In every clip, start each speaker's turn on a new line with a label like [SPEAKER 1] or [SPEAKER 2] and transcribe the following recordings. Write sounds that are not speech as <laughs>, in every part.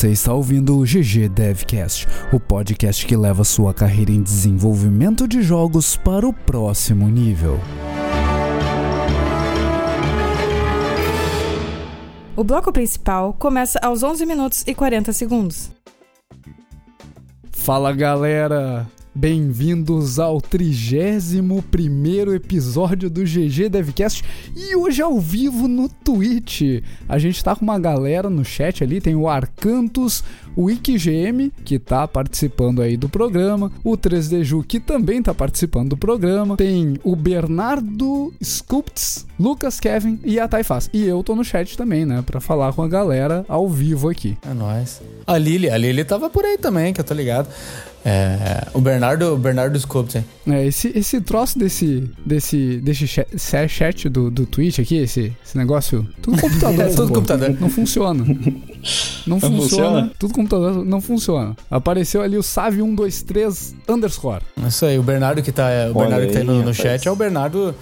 [SPEAKER 1] Você está ouvindo o GG Devcast, o podcast que leva sua carreira em desenvolvimento de jogos para o próximo nível.
[SPEAKER 2] O bloco principal começa aos 11 minutos e 40 segundos.
[SPEAKER 1] Fala galera, bem-vindos ao 31 episódio do GG Devcast e hoje ao vivo no Twitch. A gente tá com uma galera no chat ali, tem o Arcantos, o IkGM, que tá participando aí do programa, o 3DJu, que também tá participando do programa, tem o Bernardo Sculpts, Lucas Kevin e a Taifaz. E eu tô no chat também, né, pra falar com a galera ao vivo aqui.
[SPEAKER 3] É nóis. A Lili, a Lili tava por aí também, que eu tô ligado. É, o Bernardo, o Bernardo Sculpts, hein?
[SPEAKER 1] É, esse, esse troço desse, desse, desse chat, chat do, do Twitch aqui, esse, esse negócio, tudo computador. <laughs>
[SPEAKER 3] tudo
[SPEAKER 1] pô.
[SPEAKER 3] computador.
[SPEAKER 1] Não funciona. <laughs> Não, funciona.
[SPEAKER 4] funciona?
[SPEAKER 1] Tudo computador não funciona. Apareceu ali o Save123 underscore.
[SPEAKER 3] Isso aí, o Bernardo que tá, o
[SPEAKER 4] Olha
[SPEAKER 3] Bernardo que tá aí no,
[SPEAKER 4] aí,
[SPEAKER 3] no chat é o Bernardo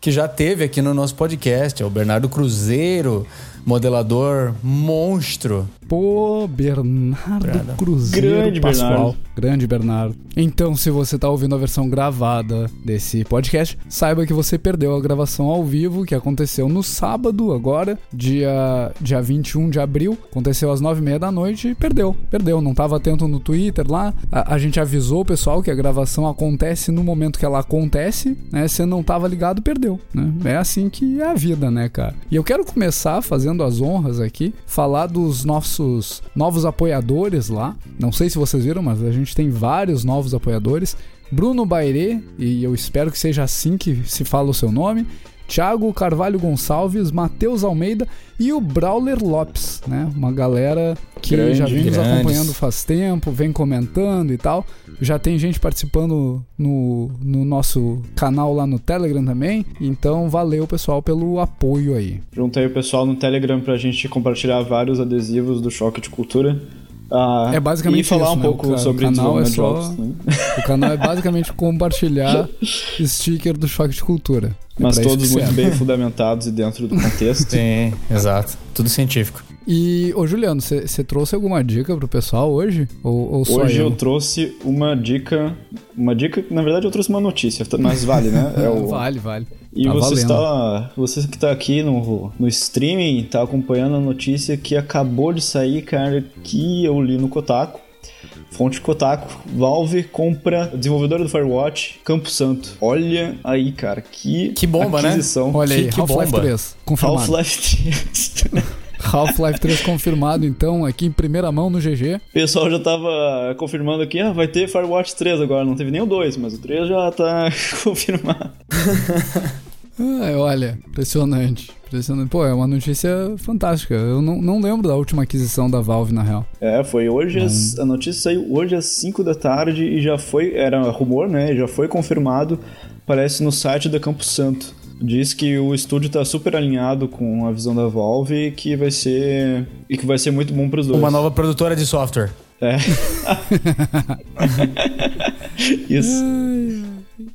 [SPEAKER 3] que já teve aqui no nosso podcast, é o Bernardo Cruzeiro, modelador monstro.
[SPEAKER 1] Pô, Bernardo. Cruzeiro
[SPEAKER 4] Grande
[SPEAKER 1] Pascoal.
[SPEAKER 4] Bernardo.
[SPEAKER 1] Grande Bernardo. Então, se você tá ouvindo a versão gravada desse podcast, saiba que você perdeu a gravação ao vivo que aconteceu no sábado, agora, dia, dia 21 de abril. Aconteceu às 9h30 da noite e perdeu. Perdeu. Não tava atento no Twitter lá. A, a gente avisou o pessoal que a gravação acontece no momento que ela acontece, né? Você não tava ligado, perdeu, né? É assim que é a vida, né, cara? E eu quero começar fazendo as honras aqui, falar dos nossos novos apoiadores lá. Não sei se vocês viram, mas a gente tem vários novos apoiadores. Bruno Bairê, e eu espero que seja assim que se fala o seu nome. Thiago Carvalho Gonçalves, Matheus Almeida e o Brawler Lopes, né? Uma galera que
[SPEAKER 4] Grande,
[SPEAKER 1] já vem nos acompanhando faz tempo, vem comentando e tal. Já tem gente participando no, no nosso canal lá no Telegram também. Então, valeu, pessoal, pelo apoio aí.
[SPEAKER 4] Juntei o pessoal no Telegram pra gente compartilhar vários adesivos do Choque de Cultura. Ah,
[SPEAKER 1] É basicamente
[SPEAKER 4] E falar
[SPEAKER 1] isso,
[SPEAKER 4] um
[SPEAKER 1] né?
[SPEAKER 4] pouco
[SPEAKER 1] O
[SPEAKER 4] sobre
[SPEAKER 1] o canal é só-
[SPEAKER 4] jogos. né?
[SPEAKER 1] O canal é basicamente <laughs> compartilhar sticker do Choque de Cultura. É
[SPEAKER 4] Mas todos muito
[SPEAKER 1] serve.
[SPEAKER 4] bem fundamentados e dentro do contexto. <laughs>
[SPEAKER 3] Sim, exato. Tudo científico.
[SPEAKER 1] E, ô Juliano, você trouxe alguma dica pro pessoal hoje? Ou, ou só
[SPEAKER 4] Hoje
[SPEAKER 1] eu?
[SPEAKER 4] eu trouxe uma dica. Uma dica, na verdade eu trouxe uma notícia, mas vale, né? <laughs> É o,
[SPEAKER 1] Vale, vale.
[SPEAKER 4] E
[SPEAKER 1] Tá
[SPEAKER 4] você
[SPEAKER 1] valendo.
[SPEAKER 4] está, você que está aqui no, no streaming, está acompanhando a notícia que acabou de sair, cara, que eu li no Kotaku. Fonte Kotaku, Valve compra desenvolvedora do Firewatch, Campo Santo. Olha aí, cara, que,
[SPEAKER 3] Que bomba, né?
[SPEAKER 4] aquisição.
[SPEAKER 1] Olha
[SPEAKER 3] Que-
[SPEAKER 1] aí,
[SPEAKER 3] que
[SPEAKER 1] Half-Life
[SPEAKER 3] bomba.
[SPEAKER 1] 3, confirmado.
[SPEAKER 4] Half-Life 3. <laughs>
[SPEAKER 1] Half-Life 3 confirmado, então, aqui em primeira mão no GG.
[SPEAKER 4] O pessoal já tava confirmando aqui, ah, vai ter Firewatch 3 agora. Não teve nem o 2, mas o 3 já tá <laughs> confirmado.
[SPEAKER 1] Ah, olha, impressionante. Impressionante. Pô, é uma notícia fantástica. Eu não, não lembro da última aquisição da Valve, na real.
[SPEAKER 4] É, foi hoje, às- a notícia saiu hoje às 5 da tarde e já foi, era rumor, né? Já foi confirmado, parece no site da Campo Santo. Diz que o estúdio tá super alinhado com a visão da Valve e que vai ser e que vai ser muito bom pros dois.
[SPEAKER 3] Uma nova produtora de software.
[SPEAKER 4] É. <laughs> Isso.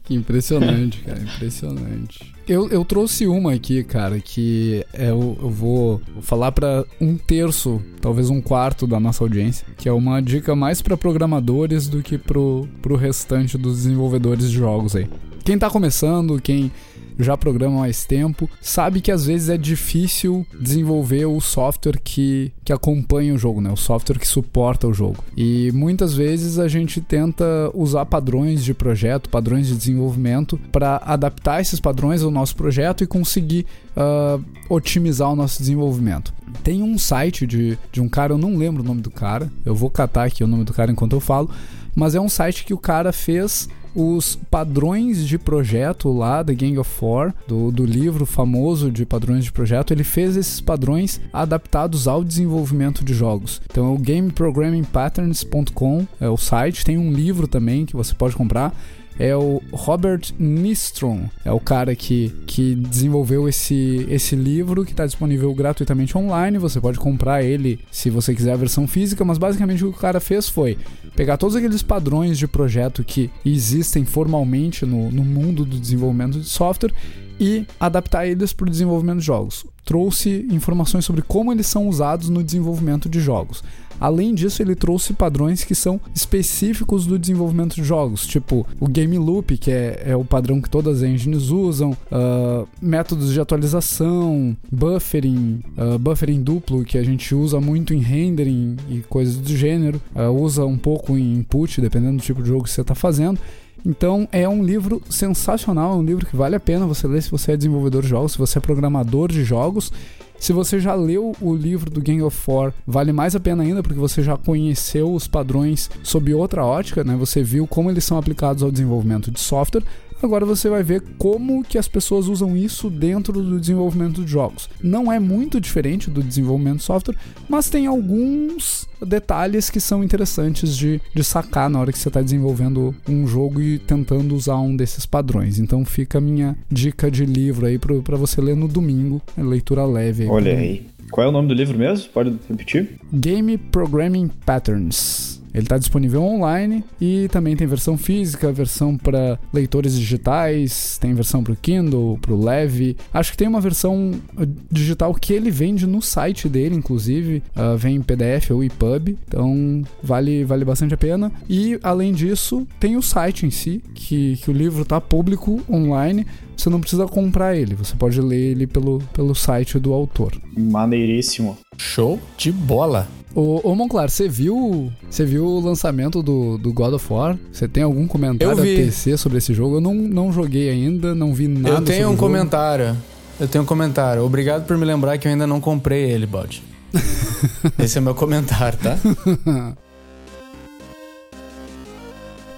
[SPEAKER 1] Que impressionante, cara, impressionante. Eu, eu trouxe uma aqui, cara, que é, eu, eu vou, falar pra um terço, talvez um quarto da nossa audiência, que é uma dica mais pra programadores do que pro, pro restante dos desenvolvedores de jogos aí. Quem tá começando, quem já programa mais tempo, sabe que às vezes é difícil desenvolver o software que, que acompanha o jogo, né? O software que suporta o jogo. E muitas vezes a gente tenta usar padrões de projeto, padrões de desenvolvimento, para adaptar esses padrões ao nosso projeto e conseguir ah, otimizar o nosso desenvolvimento. Tem um site de, de um cara, eu não lembro o nome do cara, eu vou catar aqui o nome do cara enquanto eu falo, mas é um site que o cara fez os padrões de projeto lá da Gang of Four, do, do livro famoso de padrões de projeto, ele fez esses padrões adaptados ao desenvolvimento de jogos. Então é o gameprogrammingpatterns.com, é o site, tem um livro também que você pode comprar. É o Robert Nistrom, é o cara que, que desenvolveu esse, esse livro que está disponível gratuitamente online. Você pode comprar ele se você quiser a versão física, mas basicamente o que o cara fez foi pegar todos aqueles padrões de projeto que existem formalmente no, no mundo do desenvolvimento de software e adaptar eles para o desenvolvimento de jogos. Trouxe informações sobre como eles são usados no desenvolvimento de jogos. Além disso, ele trouxe padrões que são específicos do desenvolvimento de jogos, tipo o game loop, que é, é o padrão que todas as engines usam, uh, métodos de atualização, buffering, uh, buffering duplo, que a gente usa muito em rendering e coisas do gênero, uh, usa um pouco em input, dependendo do tipo de jogo que você está fazendo. Então é um livro sensacional, é um livro que vale a pena você ler se você é desenvolvedor de jogos, se você é programador de jogos. Se você já leu o livro do Gang of Four, vale mais a pena ainda porque você já conheceu os padrões sob outra ótica, né? Você viu como eles são aplicados ao desenvolvimento de software. Agora você vai ver como que as pessoas usam isso dentro do desenvolvimento de jogos. Não é muito diferente do desenvolvimento de software, mas tem alguns detalhes que são interessantes de, de sacar na hora que você está desenvolvendo um jogo e tentando usar um desses padrões. Então fica a minha dica de livro aí para você ler no domingo, é leitura leve. Aí
[SPEAKER 4] Olha aí. Qual é o nome do livro mesmo? Pode repetir?
[SPEAKER 1] Game Programming Patterns. Ele está disponível online e também tem versão física, versão para leitores digitais, tem versão para o Kindle, para o Leve. Acho que tem uma versão uh, digital que ele vende no site dele, inclusive, uh, vem em PDF ou EPUB, então vale, vale bastante a pena. E além disso, tem o site em si, que, que o livro está público online você não precisa comprar ele, você pode ler ele pelo, pelo site do autor.
[SPEAKER 4] Maneiríssimo.
[SPEAKER 3] Show de bola.
[SPEAKER 1] Ô, ô Monclar, você viu, você viu o lançamento do, do God of War? Você tem algum comentário a tecer sobre esse jogo? Eu não, não joguei ainda, não vi nada
[SPEAKER 3] Eu tenho um
[SPEAKER 1] jogo.
[SPEAKER 3] comentário. Eu tenho um comentário. Obrigado por me lembrar que eu ainda não comprei ele, Bode. <laughs> Esse é meu comentário, tá?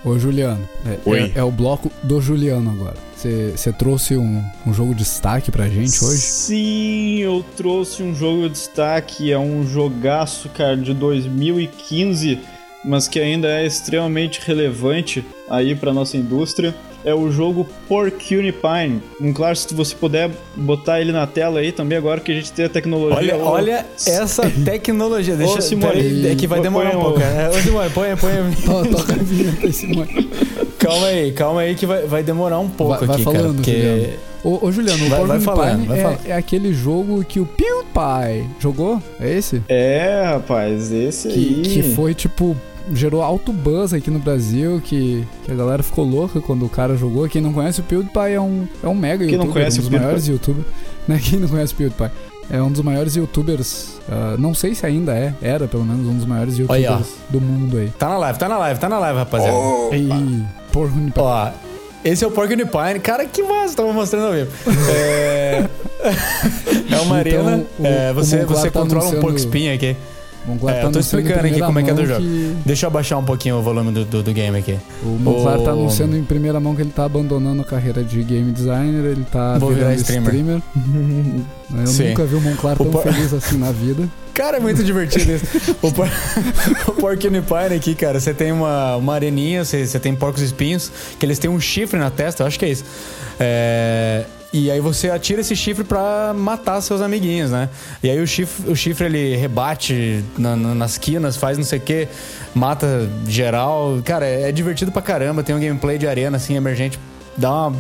[SPEAKER 1] Ô Juliano, é, é, é, o bloco do Juliano agora. Você trouxe um, um jogo de destaque pra gente hoje?
[SPEAKER 4] Sim, eu trouxe um jogo de destaque. É um jogaço, cara, de 2015, mas que ainda é extremamente relevante aí pra nossa indústria é o jogo Porcupine. Um claro, se você puder botar ele na tela aí também, agora que a gente tem a tecnologia.
[SPEAKER 3] Olha, olha essa <laughs> tecnologia. Deixa Ô, Simone, é que vai demorar um pouco. É. Ô, Simone, põe, põe.
[SPEAKER 1] Toca a vinheta, Simone.
[SPEAKER 3] Calma aí, calma aí que vai, vai demorar um pouco
[SPEAKER 1] vai,
[SPEAKER 3] aqui,
[SPEAKER 1] vai falando,
[SPEAKER 3] cara. Porque...
[SPEAKER 1] Ô, ô, Juliano,
[SPEAKER 3] vai,
[SPEAKER 1] o
[SPEAKER 3] vai falando, vai
[SPEAKER 1] é,
[SPEAKER 3] falando.
[SPEAKER 1] é, aquele jogo que o PewDiePie jogou? É esse?
[SPEAKER 4] É, rapaz, esse
[SPEAKER 1] que,
[SPEAKER 4] aí.
[SPEAKER 1] Que foi, tipo, gerou alto buzz aqui no Brasil, que, que, a galera ficou louca quando o cara jogou. Quem não conhece o PewDiePie é um, é um mega
[SPEAKER 4] Quem
[SPEAKER 1] youtuber,
[SPEAKER 4] não conhece
[SPEAKER 1] um dos
[SPEAKER 4] o
[SPEAKER 1] maiores youtubers. <laughs> Né? Quem não conhece o PewDiePie? É um dos maiores youtubers, uh, não sei se ainda é, era pelo menos um dos maiores youtubers
[SPEAKER 3] Olha,
[SPEAKER 1] do mundo aí.
[SPEAKER 3] Tá na live, tá na live, tá na live, rapaziada.
[SPEAKER 1] Oh, e, porra,
[SPEAKER 3] Ó, esse é o Porcupine. Cara, que massa, tava mostrando ao vivo. <laughs> É, <laughs> é uma então, arena. O, é, você você tá controla anunciando... um Porcupine aqui.
[SPEAKER 1] Monclar
[SPEAKER 3] é,
[SPEAKER 1] tá
[SPEAKER 3] eu tô explicando aqui como é que é do jogo.
[SPEAKER 1] Que...
[SPEAKER 3] Deixa eu abaixar um pouquinho o volume do, do, do game aqui.
[SPEAKER 1] O Monclar o... tá anunciando em primeira mão que ele tá abandonando a carreira de game designer, ele tá
[SPEAKER 3] Vou virar streamer.
[SPEAKER 1] streamer. <laughs> eu Sim. nunca vi o Monclar tão por... feliz assim na vida. <laughs>
[SPEAKER 3] Cara, é muito divertido isso. o, por... <laughs> o Porcupine aqui, cara, você tem uma, uma areninha, você, você tem porcos espinhos, que eles têm um chifre na testa, eu acho que é isso. É... E aí você atira esse chifre para matar seus amiguinhos, né? E aí o chifre, o chifre ele rebate na, na, nas quinas, faz não sei o que, mata geral. Cara, é, é, divertido pra caramba. Tem um gameplay de arena, assim, emergente. Dá uma,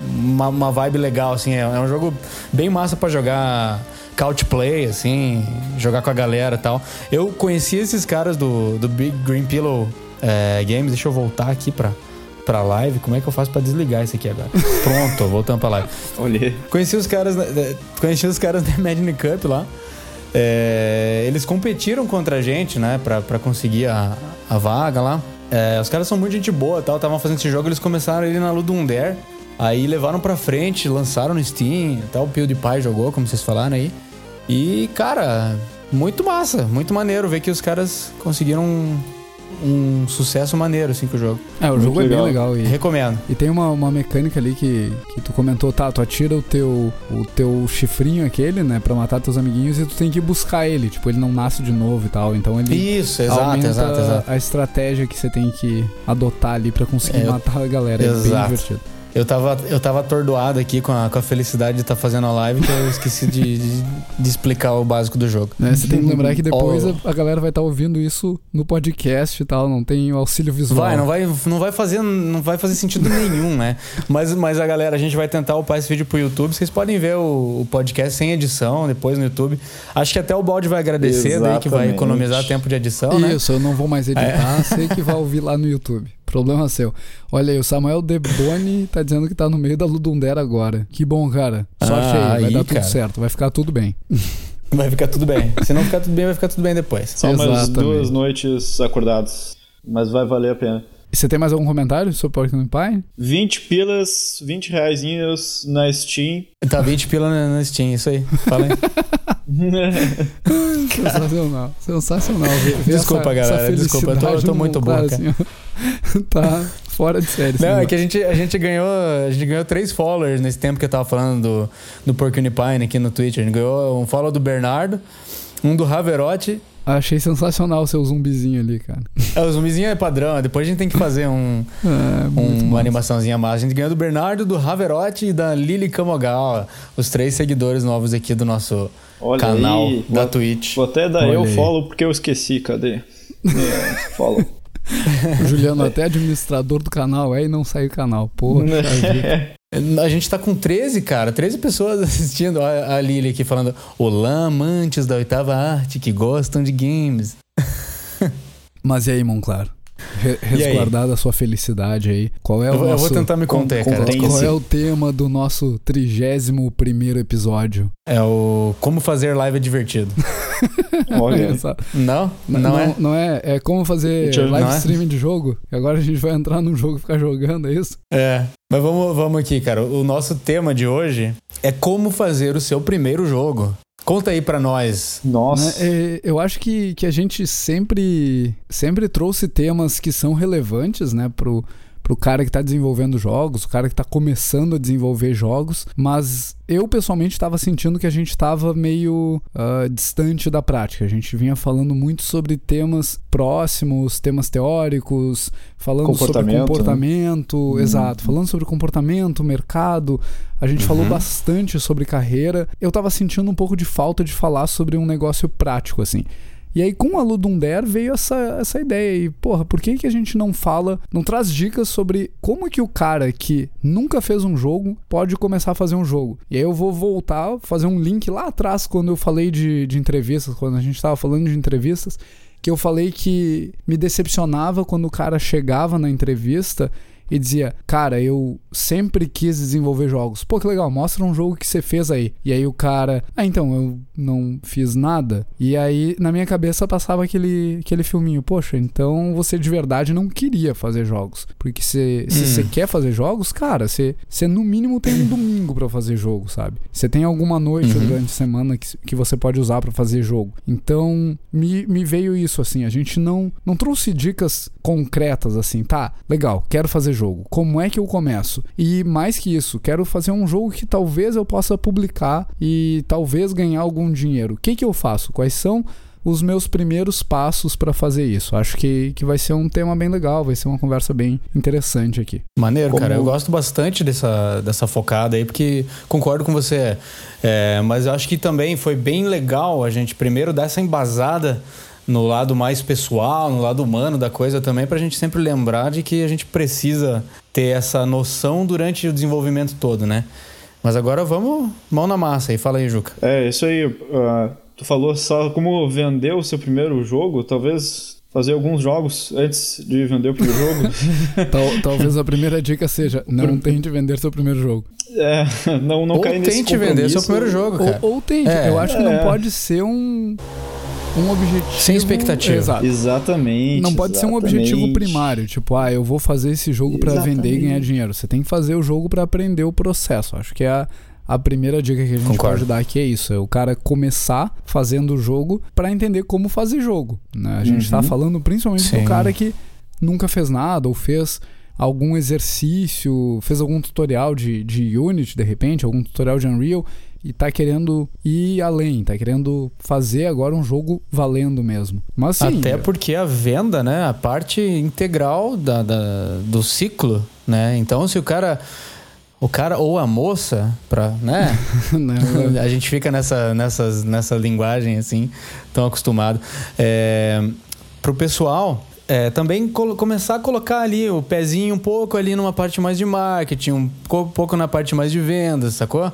[SPEAKER 3] uma, uma vibe legal, assim. É, é um jogo bem massa para jogar couch play, assim, jogar com a galera e tal. Eu conheci esses caras do, do Big Green Pillow é, Games. Deixa eu voltar aqui pra pra live, como é que eu faço pra desligar isso aqui agora? Pronto, voltando pra live. <laughs>
[SPEAKER 4] Olhei.
[SPEAKER 3] Conheci os caras, conheci os caras <laughs> da Madden Cup lá. É, eles competiram contra a gente, né, pra, pra conseguir a, a vaga lá. É, os caras são muito gente boa tal, estavam fazendo esse jogo, eles começaram ali na Ludum Dare. Aí levaram pra frente, lançaram no Steam, até o PewDiePie jogou, como vocês falaram aí. E, cara, muito massa, muito maneiro ver que os caras conseguiram um sucesso maneiro, assim, com o jogo.
[SPEAKER 1] É, o Muito jogo legal. é bem legal. E,
[SPEAKER 3] Recomendo.
[SPEAKER 1] E tem uma, uma mecânica ali que, que tu comentou, tá, tu atira o teu, o teu chifrinho aquele, né, pra matar teus amiguinhos e tu tem que buscar ele, tipo, ele não nasce de novo e tal, então ele
[SPEAKER 3] Isso, exato,
[SPEAKER 1] aumenta
[SPEAKER 3] exato, exato.
[SPEAKER 1] a estratégia que você tem que adotar ali pra conseguir é, matar a galera, exato. é bem divertido.
[SPEAKER 3] Eu tava, eu tava atordoado aqui com a, com a felicidade de estar tá fazendo a live que eu esqueci de, de, de, explicar o básico do jogo.
[SPEAKER 1] Né? Você tem que lembrar que depois oh. a, a, galera vai estar tá ouvindo isso no podcast e tal, não tem o auxílio visual.
[SPEAKER 3] Vai, não vai, não vai fazer, não vai fazer sentido nenhum, né? Mas, mas a galera, a gente vai tentar upar esse vídeo pro YouTube. Vocês podem ver o, o podcast sem edição depois no YouTube. Acho que até o Balde vai agradecer, daí que vai economizar tempo de edição, né?
[SPEAKER 1] Isso, eu não vou mais editar, é. sei que vai ouvir lá no YouTube. Problema seu. Olha aí, o Samuel Deboni tá dizendo que tá no meio da Ludundera agora. Que bom, cara. Sorte ah, aí, vai aí, dar tudo cara. certo, vai ficar tudo bem. <laughs>
[SPEAKER 3] Vai ficar tudo bem. Se não ficar tudo bem, vai ficar tudo bem depois.
[SPEAKER 4] Só umas duas noites acordados. Mas vai valer a pena.
[SPEAKER 1] Você tem mais algum comentário sobre Porcupine Pie?
[SPEAKER 4] 20 pilas, 20 reais na Steam.
[SPEAKER 3] Tá 20 pilas na, Steam, isso aí. Fala aí. <laughs>
[SPEAKER 1] sensacional, sensacional. <laughs>
[SPEAKER 3] Desculpa, essa, galera. Essa Desculpa, eu tô, eu tô muito bom, cara. Assim, <laughs>
[SPEAKER 1] tá fora de série.
[SPEAKER 3] Não, é que a gente, a gente ganhou. A gente ganhou três followers nesse tempo que eu tava falando do, do Porcupine Pine aqui no Twitter. A gente ganhou um follow do Bernardo, um do Raverotti
[SPEAKER 1] Achei sensacional o seu zumbizinho ali, cara.
[SPEAKER 3] É, o zumbizinho é padrão. Depois a gente tem que fazer um, <laughs> é, um uma animaçãozinha mais. A gente ganhou do Bernardo, do Raverotti e da Lili Camogal. Os três seguidores novos aqui do nosso Olha canal aí, da
[SPEAKER 4] vou,
[SPEAKER 3] Twitch.
[SPEAKER 4] Vou até dar Olha eu aí. follow porque eu esqueci. Cadê? <laughs> É, follow. <laughs>
[SPEAKER 1] o Juliano até administrador do canal é e não saiu o canal. Poxa
[SPEAKER 3] A gente tá com 13, cara. 13 pessoas <laughs> assistindo. A, a Lili aqui falando: Olá, amantes da oitava arte que gostam de games. <laughs>
[SPEAKER 1] Mas e aí, Monclar? Re resguardada a sua felicidade aí. Qual é o
[SPEAKER 3] eu,
[SPEAKER 1] nosso...
[SPEAKER 3] eu vou tentar me conter, com, cara.
[SPEAKER 1] Qual é o tema do nosso trigésimo primeiro episódio?
[SPEAKER 3] É o como fazer live divertido. <laughs>
[SPEAKER 1] Olha,
[SPEAKER 3] não, não, não, é.
[SPEAKER 1] Não é. É como fazer live é? streaming de jogo. Agora a gente vai entrar num jogo e ficar jogando, é isso?
[SPEAKER 3] É. Mas vamos, vamos aqui, cara. O nosso tema de hoje é como fazer o seu primeiro jogo. Conta aí para nós.
[SPEAKER 1] Nossa. Né, é, eu acho que, que a gente sempre, sempre trouxe temas que são relevantes, né, pro, pro cara que está desenvolvendo jogos, o cara que está começando a desenvolver jogos, mas eu pessoalmente estava sentindo que a gente estava meio uh, distante da prática. A gente vinha falando muito sobre temas próximos, temas teóricos, falando sobre comportamento, né? exato, uhum. falando sobre comportamento, mercado. A gente uhum. falou bastante sobre carreira. Eu estava sentindo um pouco de falta de falar sobre um negócio prático assim. E aí, com a Ludundere veio essa, essa ideia aí. Porra, por que, que a gente não fala, não traz dicas sobre como que o cara que nunca fez um jogo pode começar a fazer um jogo? E aí eu vou voltar, fazer um link lá atrás, quando eu falei de, de entrevistas, quando a gente estava falando de entrevistas, que eu falei que me decepcionava quando o cara chegava na entrevista e dizia: Cara, eu sempre quis desenvolver jogos. Pô, que legal, mostra um jogo que você fez aí. E aí o cara: Ah, então, eu não fiz nada. E aí na minha cabeça passava aquele, aquele filminho: Poxa, então você de verdade não queria fazer jogos. Porque se, se hum. você quer fazer jogos, cara, você, você no mínimo tem um <clears throat> domingo para fazer jogo, sabe? Você tem alguma noite uhum. durante a semana que, que você pode usar para fazer jogo. Então me, me veio isso assim: a gente não, não trouxe dicas concretas assim, tá? Legal, quero fazer jogo? Como é que eu começo? E mais que isso, quero fazer um jogo que talvez eu possa publicar e talvez ganhar algum dinheiro. O que, que eu faço? Quais são os meus primeiros passos para fazer isso. Acho que, que vai ser um tema bem legal, vai ser uma conversa bem interessante aqui.
[SPEAKER 3] Maneiro, Como... cara. Eu gosto bastante dessa, dessa focada aí, porque concordo com você. É, mas eu acho que também foi bem legal a gente primeiro dar essa embasada no lado mais pessoal, no lado humano da coisa também, para a gente sempre lembrar de que a gente precisa ter essa noção durante o desenvolvimento todo, né? Mas agora vamos mão na massa aí, fala aí, Juca.
[SPEAKER 4] É, isso aí. Uh, tu falou só como vender o seu primeiro jogo, talvez fazer alguns jogos antes de vender o primeiro jogo. <laughs>
[SPEAKER 1] Tal, talvez a primeira dica seja não tente vender seu primeiro jogo.
[SPEAKER 4] É, não, não
[SPEAKER 3] ou
[SPEAKER 4] cair nesse
[SPEAKER 3] tente vender seu primeiro jogo, cara.
[SPEAKER 1] Ou, ou tente. É. Eu acho que não é. pode ser um um objetivo.
[SPEAKER 3] Sem expectativa.
[SPEAKER 4] Exato. Exatamente.
[SPEAKER 1] Não pode
[SPEAKER 4] exatamente.
[SPEAKER 1] ser um objetivo primário, tipo, ah, eu vou fazer esse jogo para vender e ganhar dinheiro. Você tem que fazer o jogo para aprender o processo. Acho que é a, a primeira dica que a gente Concordo. pode dar aqui é isso: é o cara começar fazendo o jogo para entender como fazer jogo. Né? A gente está uhum. falando principalmente Sim. do cara que nunca fez nada ou fez algum exercício, fez algum tutorial de, de Unity de repente, algum tutorial de Unreal e tá querendo ir além, tá querendo fazer agora um jogo valendo mesmo. Mas sim,
[SPEAKER 3] Até porque a venda, né, a parte integral da, da, do ciclo, né? Então se o cara o cara ou a moça, pra, né? <laughs> <laughs> A gente fica nessa, nessas, nessa linguagem assim, tão acostumado. É, pro pessoal, é, também começar a colocar ali o pezinho um pouco ali numa parte mais de marketing, um pouco na parte mais de vendas, sacou?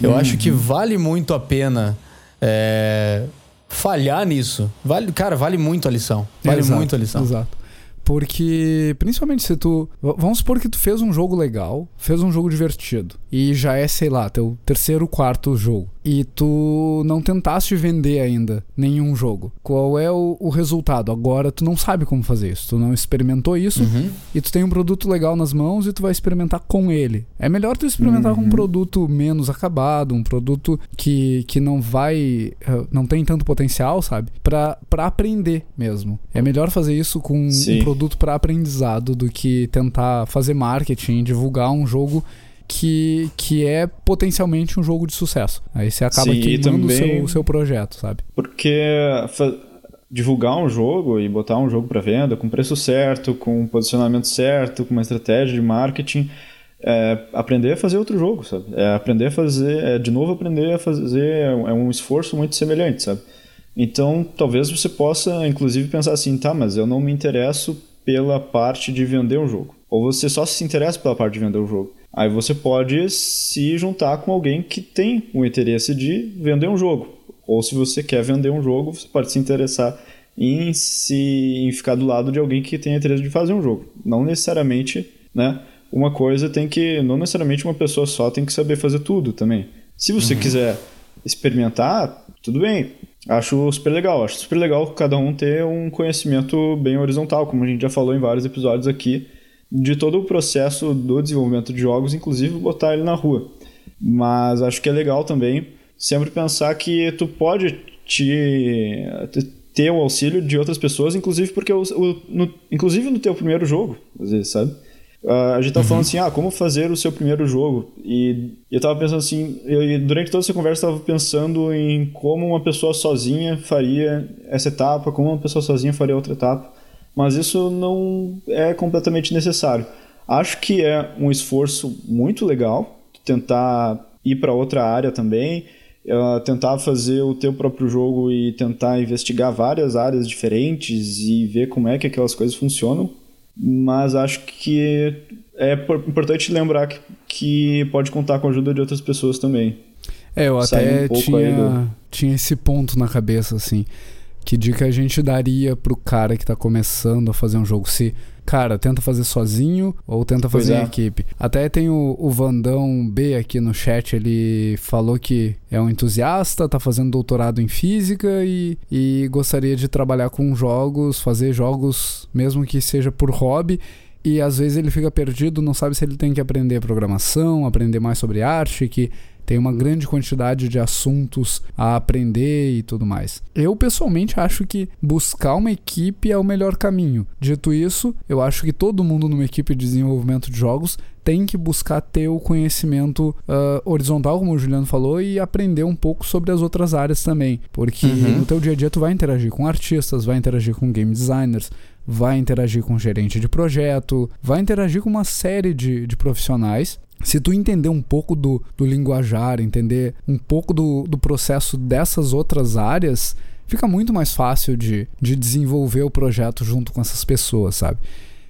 [SPEAKER 3] Eu uhum. acho que vale muito a pena é, falhar nisso. Vale, cara, vale muito a lição. Vale exato, muito a lição.
[SPEAKER 1] Exato. Porque, principalmente se tu. Vamos supor que tu fez um jogo legal, fez um jogo divertido. E já é, sei lá, teu terceiro, quarto jogo. E tu não tentaste vender ainda nenhum jogo. Qual é o, o resultado? Agora tu não sabe como fazer isso. Tu não experimentou isso
[SPEAKER 3] uhum.
[SPEAKER 1] e tu tem um produto legal nas mãos e tu vai experimentar com ele. É melhor tu experimentar uhum. com um uhum. produto menos acabado, um produto que, que não vai. Eh, não tem tanto potencial, sabe? Pra, pra aprender mesmo. É melhor fazer isso com Sim. um produto produto para aprendizado do que tentar fazer marketing, divulgar um jogo que, que é potencialmente um jogo de sucesso. Aí você acaba Sim, queimando o seu, seu projeto, sabe?
[SPEAKER 4] Porque divulgar um jogo e botar um jogo para venda com preço certo, com posicionamento certo, com uma estratégia de marketing, é aprender a fazer outro jogo, sabe? É aprender a fazer, é de novo aprender a fazer, é um esforço muito semelhante, sabe? Então, talvez você possa, inclusive, pensar assim, tá, mas eu não me interesso pela parte de vender um jogo. Ou você só se interessa pela parte de vender um jogo. Aí você pode se juntar com alguém que tem o interesse de vender um jogo. Ou se você quer vender um jogo, você pode se interessar em se em ficar do lado de alguém que tem interesse de fazer um jogo. Não necessariamente, né? Uma coisa tem que, não necessariamente uma pessoa só tem que saber fazer tudo também. Se você uhum. quiser experimentar, tudo bem. Acho super legal. Acho super legal cada um ter um conhecimento bem horizontal, como a gente já falou em vários episódios aqui, de todo o processo do desenvolvimento de jogos, inclusive botar ele na rua. Mas acho que é legal também sempre pensar que tu pode te, ter o auxílio de outras pessoas, inclusive porque o, o no, inclusive no teu primeiro jogo, às vezes, sabe? Uh, a gente tá uhum. falando assim, ah, como fazer o seu primeiro jogo? E eu tava pensando assim, eu, durante toda essa conversa eu tava pensando em como uma pessoa sozinha faria essa etapa, como uma pessoa sozinha faria outra etapa, mas isso não é completamente necessário. Acho que é um esforço muito legal tentar ir para outra área também, uh, tentar fazer o teu próprio jogo e tentar investigar várias áreas diferentes e ver como é que aquelas coisas funcionam mas acho que é importante lembrar que, que pode contar com a ajuda de outras pessoas também.
[SPEAKER 1] É, eu até um tinha, do... tinha esse ponto na cabeça, assim. Que dica a gente daria pro cara que tá começando a fazer um jogo? Se, cara, tenta fazer sozinho ou tenta fazer é. em equipe? Até tem o, o Vandão B aqui no chat, ele falou que é um entusiasta, tá fazendo doutorado em física e, e gostaria de trabalhar com jogos, fazer jogos, mesmo que seja por hobby e às vezes ele fica perdido, não sabe se ele tem que aprender programação, aprender mais sobre arte, que tem uma grande quantidade de assuntos a aprender e tudo mais. Eu pessoalmente acho que buscar uma equipe é o melhor caminho. Dito isso, eu acho que todo mundo numa equipe de desenvolvimento de jogos tem que buscar ter o conhecimento uh, horizontal, como o Juliano falou, e aprender um pouco sobre as outras áreas também. Porque uhum. no teu dia a dia tu vai interagir com artistas, vai interagir com game designers, vai interagir com gerente de projeto, vai interagir com uma série de, de profissionais se tu entender um pouco do, do linguajar, entender um pouco do, do processo dessas outras áreas, fica muito mais fácil de, de desenvolver o projeto junto com essas pessoas, sabe?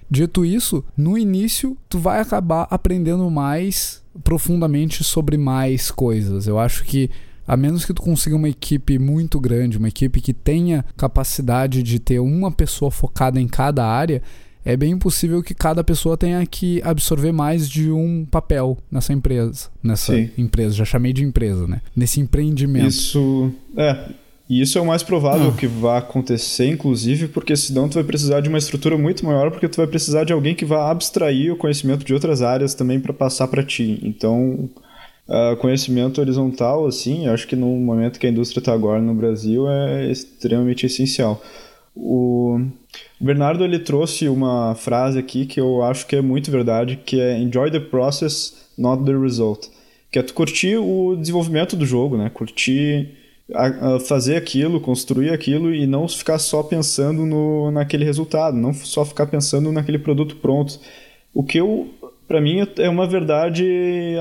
[SPEAKER 1] Dito isso, no início tu vai acabar aprendendo mais profundamente sobre mais coisas. Eu acho que a menos que tu consiga uma equipe muito grande, uma equipe que tenha capacidade de ter uma pessoa focada em cada área, é bem possível que cada pessoa tenha que absorver mais de um papel nessa empresa. Nessa Sim. empresa, já chamei de empresa, né? Nesse empreendimento.
[SPEAKER 4] Isso. É. E isso é o mais provável ah. que vai acontecer, inclusive, porque senão tu vai precisar de uma estrutura muito maior, porque tu vai precisar de alguém que vá abstrair o conhecimento de outras áreas também para passar para ti. Então, uh, conhecimento horizontal, assim, acho que no momento que a indústria está agora no Brasil é extremamente essencial. O Bernardo ele trouxe uma frase aqui que eu acho que é muito verdade, que é enjoy the process, not the result. Que é tu curtir o desenvolvimento do jogo, né? Curtir a, a fazer aquilo, construir aquilo e não ficar só pensando no, naquele resultado, não só ficar pensando naquele produto pronto. O que eu para mim é uma verdade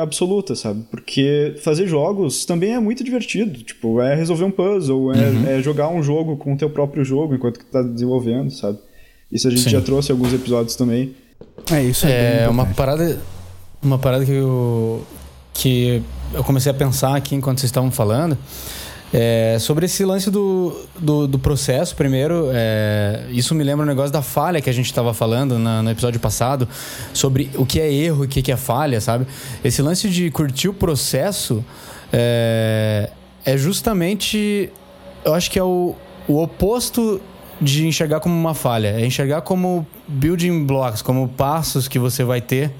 [SPEAKER 4] absoluta, sabe? Porque fazer jogos também é muito divertido. Tipo, é resolver um puzzle, é, uhum. é jogar um jogo com o teu próprio jogo enquanto que tá desenvolvendo, sabe? Isso a gente Sim. já trouxe alguns episódios também.
[SPEAKER 3] É, isso é, é uma parada uma parada que eu que eu comecei a pensar aqui enquanto vocês estavam falando é, sobre esse lance do, do, do processo, primeiro, é, isso me lembra um negócio da falha que a gente estava falando na, no episódio passado, sobre o que é erro e o que é falha, sabe? Esse lance de curtir o processo é, é justamente, eu acho que é o, o oposto de enxergar como uma falha, é enxergar como building blocks, como passos que você vai ter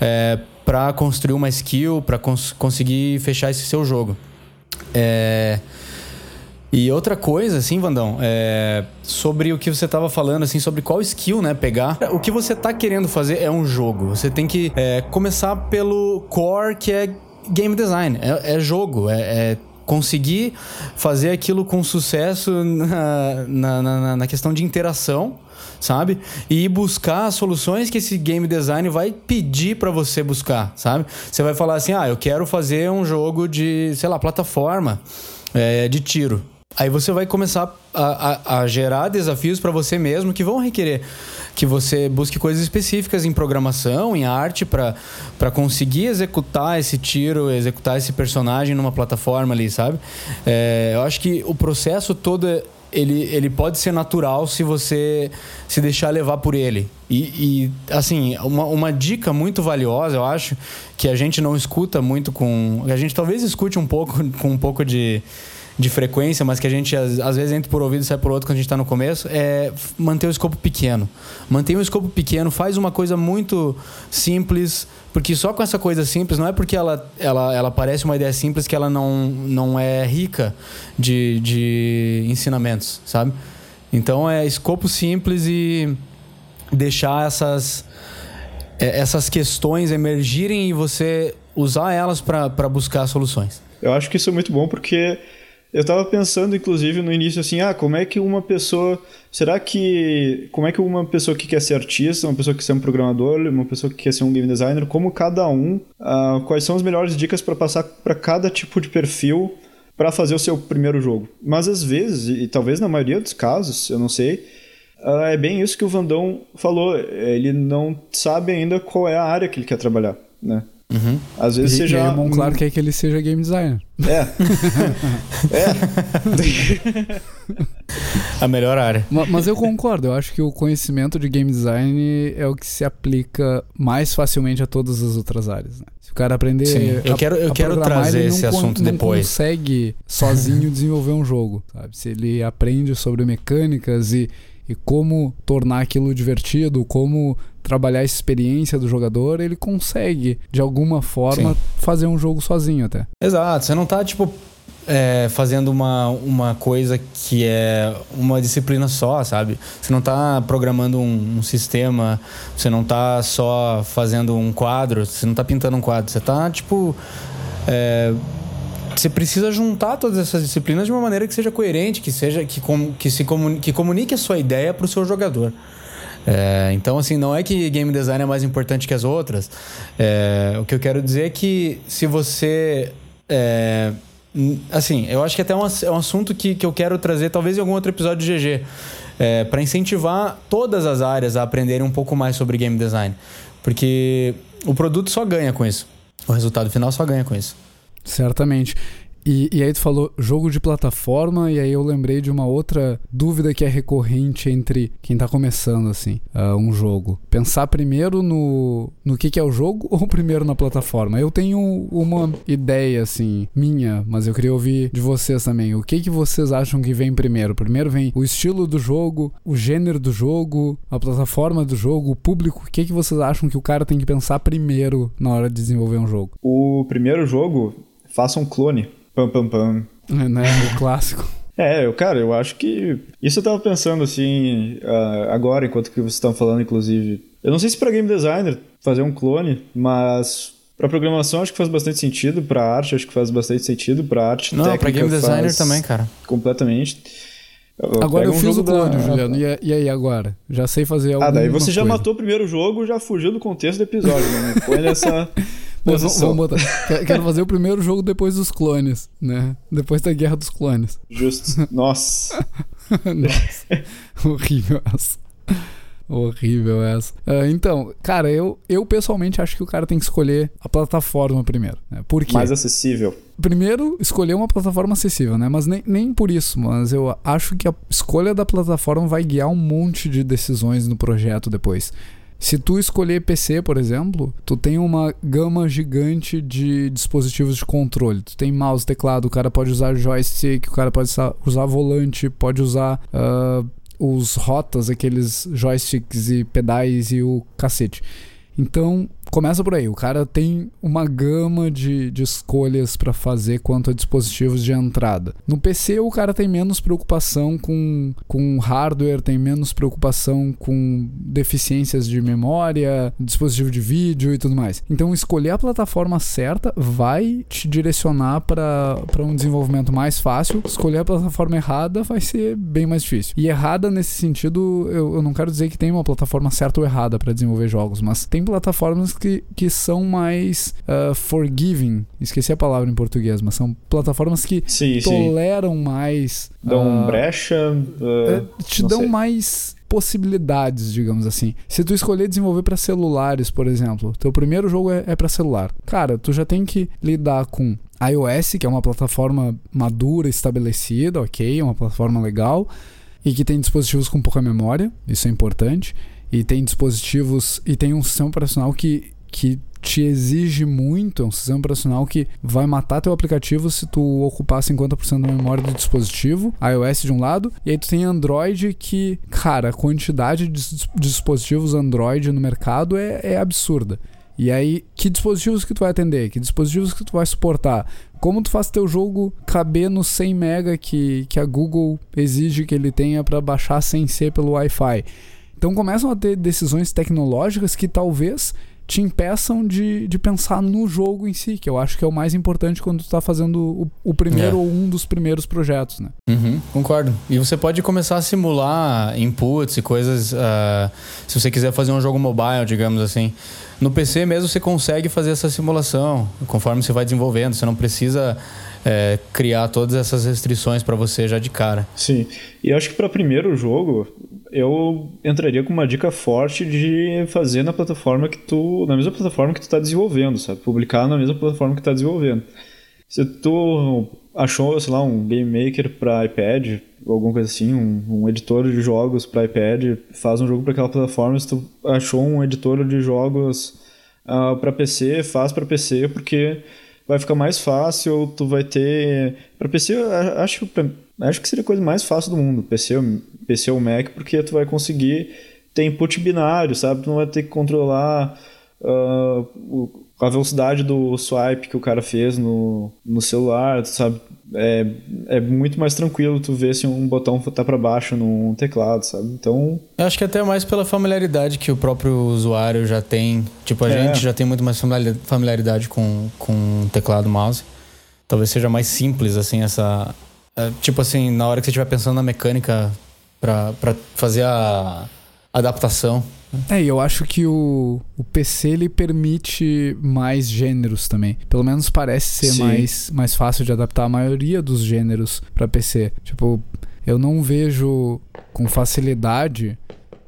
[SPEAKER 3] é, para construir uma skill, para cons conseguir fechar esse seu jogo. É... E outra coisa, assim, Vandão, é sobre o que você estava falando, assim, sobre qual skill, né, pegar. O que você está querendo fazer é um jogo. Você tem que é, começar pelo core, que é game design. É, é jogo, é, é, conseguir fazer aquilo com sucesso na, na, na, na questão de interação sabe? E buscar soluções que esse game design vai pedir para você buscar, sabe? Você vai falar assim: ah, eu quero fazer um jogo de, sei lá, plataforma é, de tiro. Aí você vai começar a, a, a gerar desafios para você mesmo que vão requerer que você busque coisas específicas em programação, em arte, para conseguir executar esse tiro, executar esse personagem numa plataforma ali, sabe? É, eu acho que o processo todo ele, ele pode ser natural se você se deixar levar por ele. E, e, assim, uma, uma dica muito valiosa, eu acho, que a gente não escuta muito com. A gente talvez escute um pouco <laughs> com um pouco de de frequência, mas que a gente às, às vezes entra por ouvido e sai por outro quando a gente está no começo, é manter o escopo pequeno. Manter o escopo pequeno, faz uma coisa muito simples, porque só com essa coisa simples, não é porque ela, ela, ela parece uma ideia simples que ela não, não é rica de, de ensinamentos, sabe? Então é escopo simples e deixar essas, é, essas questões emergirem e você usar elas para buscar soluções.
[SPEAKER 4] Eu acho que isso é muito bom porque eu estava pensando, inclusive, no início assim, ah, como é que uma pessoa. Será que. Como é que uma pessoa que quer ser artista, uma pessoa que quer ser um programador, uma pessoa que quer ser um game designer, como cada um, uh, quais são as melhores dicas para passar para cada tipo de perfil para fazer o seu primeiro jogo? Mas às vezes, e talvez na maioria dos casos, eu não sei, uh, é bem isso que o Vandão falou. Ele não sabe ainda qual é a área que ele quer trabalhar, né?
[SPEAKER 3] Uhum.
[SPEAKER 1] Às vezes e, você já. E é claro, quer que ele seja game designer.
[SPEAKER 4] É. <laughs> é. <laughs>
[SPEAKER 3] A melhor área.
[SPEAKER 1] Mas, mas, eu concordo, eu acho que o conhecimento de game design é o que se aplica mais facilmente a todas as outras áreas. Né? Se o cara aprender.
[SPEAKER 3] Sim, eu quero, eu quero trazer esse assunto
[SPEAKER 1] não
[SPEAKER 3] depois.
[SPEAKER 1] consegue sozinho desenvolver um jogo. Sabe? Se ele aprende sobre mecânicas e e como tornar aquilo divertido, como trabalhar a experiência do jogador, ele consegue, de alguma forma, Sim. fazer um jogo sozinho até.
[SPEAKER 3] Exato, você não tá, tipo, é, fazendo uma, uma coisa que é uma disciplina só, sabe? Você não está programando um, um, sistema, você não está só fazendo um quadro, você não está pintando um quadro, você está, tipo. É, você precisa juntar todas essas disciplinas de uma maneira que seja coerente, que seja que, com, que se comunique, que comunique a sua ideia para o seu jogador. É, então, assim, não é que game design é mais importante que as outras. É, o que eu quero dizer é que se você. É, assim, eu acho que até é um, é um assunto que, que eu quero trazer, talvez em algum outro episódio de GG, é, para incentivar todas as áreas a aprenderem um pouco mais sobre game design. Porque o produto só ganha com isso. O resultado final só ganha com isso.
[SPEAKER 1] Certamente. E, e, aí tu falou jogo de plataforma, e aí eu lembrei de uma outra dúvida que é recorrente entre quem tá começando, assim, uh, um jogo. Pensar primeiro no, no que, que é o jogo <laughs> ou primeiro na plataforma? Eu tenho uma ideia, assim, minha, mas eu queria ouvir de vocês também. O que, que vocês acham que vem primeiro? Primeiro vem o estilo do jogo, o gênero do jogo, a plataforma do jogo, o público. O que, que vocês acham que o cara tem que pensar primeiro na hora de desenvolver um jogo?
[SPEAKER 4] O primeiro jogo faça um clone. Pam, pam, pam.
[SPEAKER 1] É, né? O clássico. <laughs>
[SPEAKER 4] É, eu, cara, eu acho que. Isso eu tava pensando assim, uh, agora, enquanto que vocês estão falando, inclusive. Eu não sei se para game designer fazer um clone, mas para programação acho que faz bastante sentido, para arte acho que faz bastante sentido, para arte
[SPEAKER 3] Não, para game designer também, cara.
[SPEAKER 4] Completamente.
[SPEAKER 1] Agora
[SPEAKER 4] Pega
[SPEAKER 1] eu
[SPEAKER 4] um
[SPEAKER 1] fiz
[SPEAKER 4] jogo
[SPEAKER 1] o clone,
[SPEAKER 4] da-
[SPEAKER 1] Juliano. E, aí agora? Já sei fazer alguma
[SPEAKER 4] Ah, daí você já
[SPEAKER 1] coisa.
[SPEAKER 4] matou o primeiro jogo, já fugiu do contexto do episódio, né? Põe nessa <laughs>
[SPEAKER 1] Vamos-
[SPEAKER 4] posição.
[SPEAKER 1] vamos botar. Quero- fazer o primeiro jogo depois dos clones, né? Depois da Guerra dos Clones.
[SPEAKER 4] Justo. <laughs> Nossa.
[SPEAKER 1] Nossa, horrível essa. Horrível essa. Ah, então, cara, eu, eu pessoalmente acho que o cara tem que escolher a plataforma primeiro. Né? Por quê?
[SPEAKER 4] Mais acessível.
[SPEAKER 1] Primeiro, escolher uma plataforma acessível, né? Mas nem, nem por isso, mas eu acho que a escolha da plataforma vai guiar um monte de decisões no projeto depois. Se tu escolher PC, por exemplo, tu tem uma gama gigante de dispositivos de controle. Tu tem mouse, teclado, o cara pode usar joystick, o cara pode usar, volante, pode usar ah, os rotas, aqueles joysticks e pedais e o cacete. Então, começa por aí. O cara tem uma gama de, de escolhas para fazer quanto a dispositivos de entrada. No PC, o cara tem menos preocupação com, com hardware, tem menos preocupação com deficiências de memória, dispositivo de vídeo e tudo mais. Então, escolher a plataforma certa vai te direcionar para um desenvolvimento mais fácil. Escolher a plataforma errada vai ser bem mais difícil. E errada nesse sentido, eu, eu não quero dizer que tem uma plataforma certa ou errada para desenvolver jogos, mas tem plataformas que, que são mais ah, forgiving. Esqueci a palavra em português, mas são plataformas que
[SPEAKER 4] Sim, sim.
[SPEAKER 1] toleram mais.
[SPEAKER 4] Dão
[SPEAKER 1] ah,
[SPEAKER 4] brecha. ah,
[SPEAKER 1] te dão
[SPEAKER 4] sei.
[SPEAKER 1] mais possibilidades, digamos assim. Se tu escolher desenvolver para celulares, por exemplo, teu primeiro jogo é, é para celular. Cara, tu já tem que lidar com iOS, que é uma plataforma madura, estabelecida, ok, é uma plataforma legal e que tem dispositivos com pouca memória, isso é importante, e tem dispositivos e tem um sistema operacional que, que te exige muito, é um sistema operacional que vai matar teu aplicativo se tu ocupar 50% da memória do dispositivo, iOS de um lado, e aí tu tem Android que, cara, a quantidade de dis- dispositivos Android no mercado é, é absurda. E aí, que dispositivos que tu vai atender? Que dispositivos que tu vai suportar? Como tu faz teu jogo caber no 100 mega que, que a Google exige que ele tenha para baixar sem ser pelo Wi-Fi? Então começam a ter decisões tecnológicas que talvez te impeçam de, de pensar no jogo em si, que eu acho que é o mais importante quando tu tá fazendo o, o primeiro
[SPEAKER 3] É.
[SPEAKER 1] ou um dos primeiros projetos, né?
[SPEAKER 3] Uhum, concordo. E você pode começar a simular inputs e coisas. ah, se você quiser fazer um jogo mobile, digamos assim. No PC mesmo você consegue fazer essa simulação conforme você vai desenvolvendo. Você não precisa é, criar todas essas restrições para você já de cara.
[SPEAKER 4] Sim. E eu acho que para primeiro jogo, eu entraria com uma dica forte de fazer na plataforma que tu. na mesma plataforma que tu tá desenvolvendo, sabe? Publicar na mesma plataforma que tu tá desenvolvendo. Se tu achou, sei lá, um game maker para iPad, ou alguma coisa assim, um, um editor de jogos para iPad, faz um jogo para aquela plataforma. Se tu achou um editor de jogos para PC, faz para PC, porque vai ficar mais fácil, tu vai ter... Para PC, acho, que acho que seria a coisa mais fácil do mundo, PC, ou- PC ou Mac, porque tu vai conseguir ter input binário, sabe? Tu não vai ter que controlar o- a velocidade do swipe que o cara fez no, no celular, sabe? É, é muito mais tranquilo tu ver se um botão tá para baixo num teclado, sabe? Então,
[SPEAKER 3] Eu acho que até mais pela familiaridade que o próprio usuário já tem. Tipo, a
[SPEAKER 4] É.
[SPEAKER 3] gente já tem muito mais familiari- familiaridade com, com teclado mouse. Talvez seja mais simples, assim, essa. É, tipo assim, na hora que você estiver pensando na mecânica pra, pra fazer a adaptação.
[SPEAKER 1] É, e eu acho que o, o PC ele permite mais gêneros também. Pelo menos parece ser
[SPEAKER 4] Sim.
[SPEAKER 1] mais, mais fácil de adaptar a maioria dos gêneros pra PC. Tipo, eu não vejo com facilidade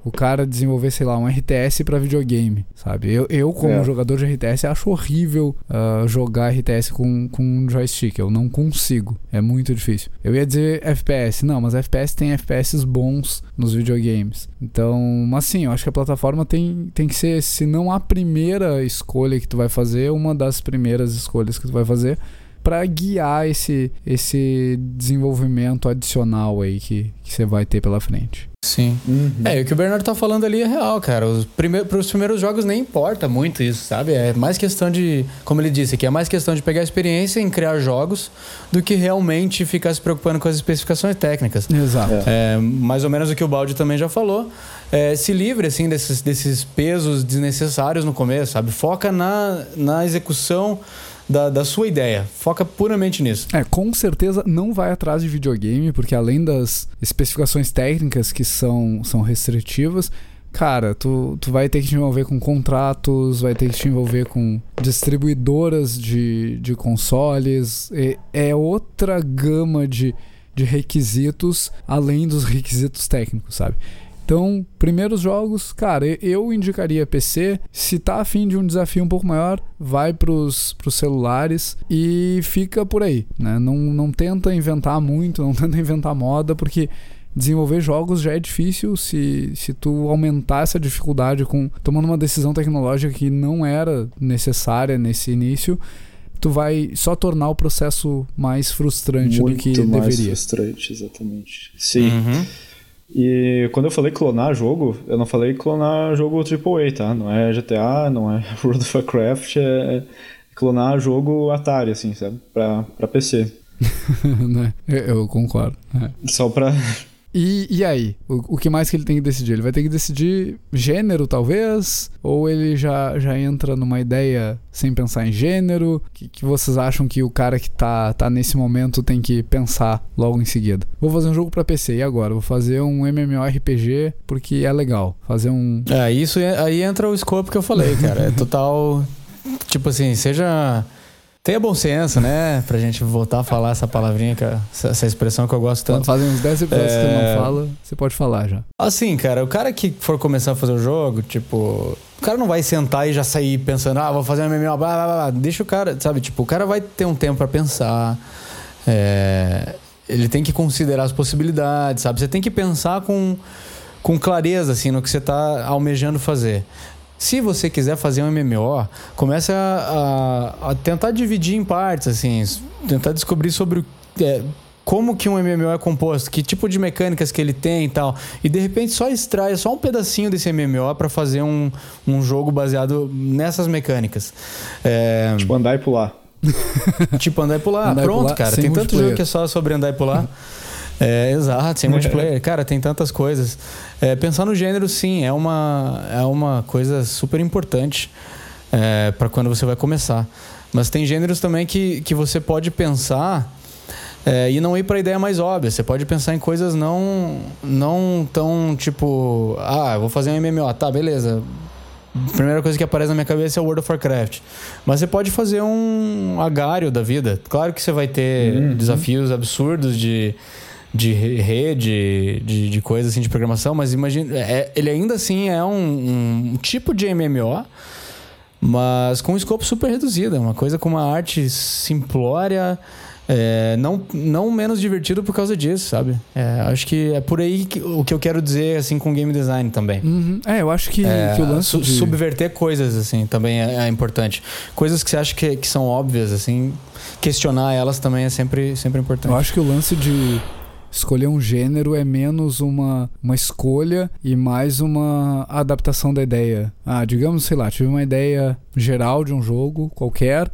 [SPEAKER 1] o cara desenvolver, sei lá, um RTS pra videogame, sabe? Eu, eu como
[SPEAKER 4] É.
[SPEAKER 1] jogador de RTS, acho horrível ah, jogar RTS com, com um joystick. Eu não consigo. É muito difícil. Eu ia dizer FPS. Não, mas FPS tem FPS bons nos videogames. Então, mas sim, eu acho que a plataforma tem, tem que ser, se não a primeira escolha que tu vai fazer, uma das primeiras escolhas que tu vai fazer para guiar esse, esse desenvolvimento adicional aí que, que você vai ter pela frente.
[SPEAKER 3] Sim. É, e o que o Bernardo tá falando ali é real, cara. Os prime pros primeiros jogos nem importa muito isso, sabe? É mais questão de, como ele disse aqui, é mais questão de pegar experiência em criar jogos do que realmente ficar se preocupando com as especificações técnicas.
[SPEAKER 1] Exato.
[SPEAKER 4] É.
[SPEAKER 3] É, mais ou menos o que o Baldi também já falou. É, se livre, assim, desses, desses pesos desnecessários no começo, sabe? Foca na, na execução da, da sua ideia. Foca puramente nisso.
[SPEAKER 1] É, com certeza não vai atrás de videogame, porque além das especificações técnicas que são, são restritivas, cara, tu, tu vai ter que te envolver com contratos, vai ter que te envolver com distribuidoras de, de consoles. É, é outra gama de, de requisitos além dos requisitos técnicos, sabe? Então, primeiros jogos, cara, eu indicaria PC. Se tá afim de um desafio um pouco maior, vai pros, pros celulares e fica por aí, né? Não, não tenta inventar muito, <laughs> não tenta inventar moda, porque desenvolver jogos já é difícil se, se tu aumentar essa dificuldade com tomando uma decisão tecnológica que não era necessária nesse início tu vai só tornar o processo mais frustrante
[SPEAKER 4] Muito
[SPEAKER 1] do que
[SPEAKER 4] mais
[SPEAKER 1] deveria.
[SPEAKER 4] frustrante, exatamente. Sim.
[SPEAKER 3] Uhum.
[SPEAKER 4] E quando eu falei clonar jogo, eu não falei clonar jogo AAA, tá? Não é GTA, não é <laughs> World of Warcraft, é clonar jogo Atari, assim, sabe? Pra, pra PC. <laughs>
[SPEAKER 1] né? Eu, eu concordo. é.
[SPEAKER 4] Só pra.
[SPEAKER 1] E, e aí? O, o que mais que ele tem que decidir? Ele vai ter que decidir gênero, talvez? Ou ele já, já entra numa ideia sem pensar em gênero? O que, que vocês acham que o cara que tá, tá nesse momento tem que pensar logo em seguida? Vou fazer um jogo pra PC, e agora? Vou fazer um MMORPG porque é legal. Fazer um.
[SPEAKER 3] É, isso aí entra o escopo que eu falei, cara. É total. <laughs> tipo assim, seja. Tenha bom senso, né? Pra gente voltar a falar essa palavrinha, cara, essa, expressão que eu gosto tanto.
[SPEAKER 1] Fazem uns 10 episódios que ele
[SPEAKER 3] É.
[SPEAKER 1] não fala, você pode falar já.
[SPEAKER 3] Assim, cara, o cara que for começar a fazer o jogo, tipo, o cara não vai sentar e já sair pensando, ah, vou fazer um MMO, blá, blá, blá. Deixa o cara, sabe? Tipo, o cara vai ter um tempo pra pensar. é, ele tem que considerar as possibilidades, sabe? Você tem que pensar com, com clareza, assim, no que você tá almejando fazer. Se você quiser fazer um MMO, comece a, a- a tentar dividir em partes, assim, tentar descobrir sobre o, é, como que um MMO é composto, que tipo de mecânicas que ele tem e tal. E de repente só extrai só um pedacinho desse MMO pra fazer um, um jogo baseado nessas mecânicas. É,
[SPEAKER 4] Tipo, andar e pular. <laughs>
[SPEAKER 3] Tipo, andar e pular.
[SPEAKER 1] Andar e
[SPEAKER 3] Pronto,
[SPEAKER 1] pular
[SPEAKER 3] cara. Tem tanto jogo que é só sobre andar e pular. É, exato, sem multiplayer. <laughs> Cara, tem tantas coisas. É, pensar no gênero, sim, é uma, é uma coisa super importante é, para quando você vai começar. Mas tem gêneros também que, que você pode pensar é, e não ir para ideia mais óbvia. Você pode pensar em coisas não, não tão tipo, ah, vou fazer um MMO. Tá, beleza. Primeira coisa que aparece na minha cabeça é o World of Warcraft. Mas você pode fazer um agário da vida. Claro que você vai ter desafios absurdos de, de re- rede, de, de coisas assim de programação, mas imagina, é- ele ainda assim é um, um tipo de MMO, mas com um escopo super reduzido. É uma coisa com uma arte simplória. é, não, não menos divertido por causa disso, sabe? É, acho que é por aí que, o que eu quero dizer assim com game design também.
[SPEAKER 1] Uhum. É, eu acho que,
[SPEAKER 3] É,
[SPEAKER 1] que o lance
[SPEAKER 3] su-
[SPEAKER 1] de...
[SPEAKER 3] subverter coisas assim também é, é importante coisas que você acha que, que são óbvias assim questionar elas também é sempre sempre importante
[SPEAKER 1] Eu acho que o lance de escolher um gênero é menos uma, uma escolha e mais uma adaptação da ideia. Ah, digamos, sei lá, tive uma ideia geral de um jogo qualquer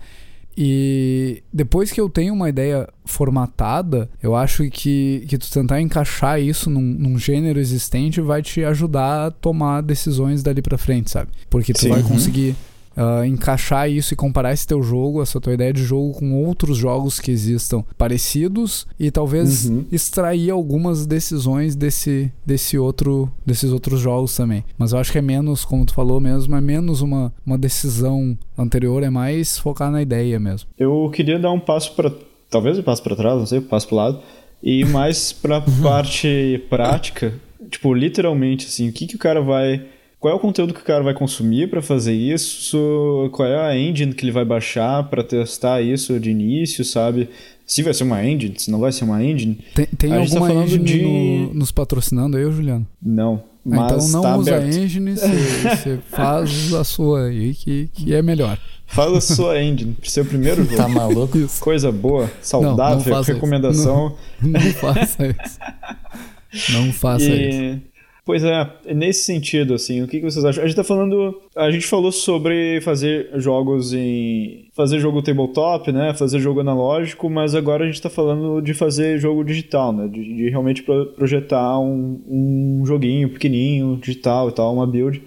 [SPEAKER 1] e depois que eu tenho uma ideia formatada, eu acho que, que tu tentar encaixar isso num, num gênero existente vai te ajudar a tomar decisões dali pra frente, sabe? Porque tu
[SPEAKER 4] Sim.
[SPEAKER 1] vai
[SPEAKER 3] Uhum.
[SPEAKER 1] Ah, encaixar isso e comparar esse teu jogo, essa tua ideia de jogo com outros jogos que existam parecidos e talvez
[SPEAKER 4] Uhum.
[SPEAKER 1] extrair algumas decisões desse, desse outro, desses outros jogos também. Mas eu acho que é menos, como tu falou mesmo, é menos uma, uma decisão anterior, é mais focar na ideia mesmo.
[SPEAKER 4] Eu queria dar um passo para talvez um passo para trás, não sei, um passo para lado e mais para <laughs> parte prática, tipo literalmente assim, o que que o cara vai, qual é o conteúdo que o cara vai consumir para fazer isso, qual é a engine que ele vai baixar para testar isso de início, sabe? Se vai ser uma engine, se não vai ser uma engine,
[SPEAKER 1] Tem, tem
[SPEAKER 4] A tá
[SPEAKER 1] alguma
[SPEAKER 4] falando
[SPEAKER 1] engine
[SPEAKER 4] de-
[SPEAKER 1] no- nos patrocinando aí, Juliano?
[SPEAKER 4] não.
[SPEAKER 1] Ah,
[SPEAKER 4] Mas
[SPEAKER 1] então não
[SPEAKER 4] tá
[SPEAKER 1] usa
[SPEAKER 4] aberto.
[SPEAKER 1] engine, <laughs> você faz a sua aí que, que é melhor.
[SPEAKER 4] Fala a sua engine, pro seu primeiro jogo.
[SPEAKER 3] tá maluco
[SPEAKER 1] Isso.
[SPEAKER 4] Coisa boa,
[SPEAKER 1] não
[SPEAKER 4] saudável,
[SPEAKER 1] faça isso.
[SPEAKER 4] recomendação.
[SPEAKER 1] Não faça isso. Não faça isso. <laughs>
[SPEAKER 4] Pois é, nesse sentido, assim, o que, que vocês acham? A gente tá falando. A gente falou sobre fazer jogos em. fazer jogo tabletop, né? Fazer jogo analógico, mas agora a gente tá falando de fazer jogo digital, né? De, de realmente pro- projetar um, um joguinho pequenininho, digital e tal, uma build.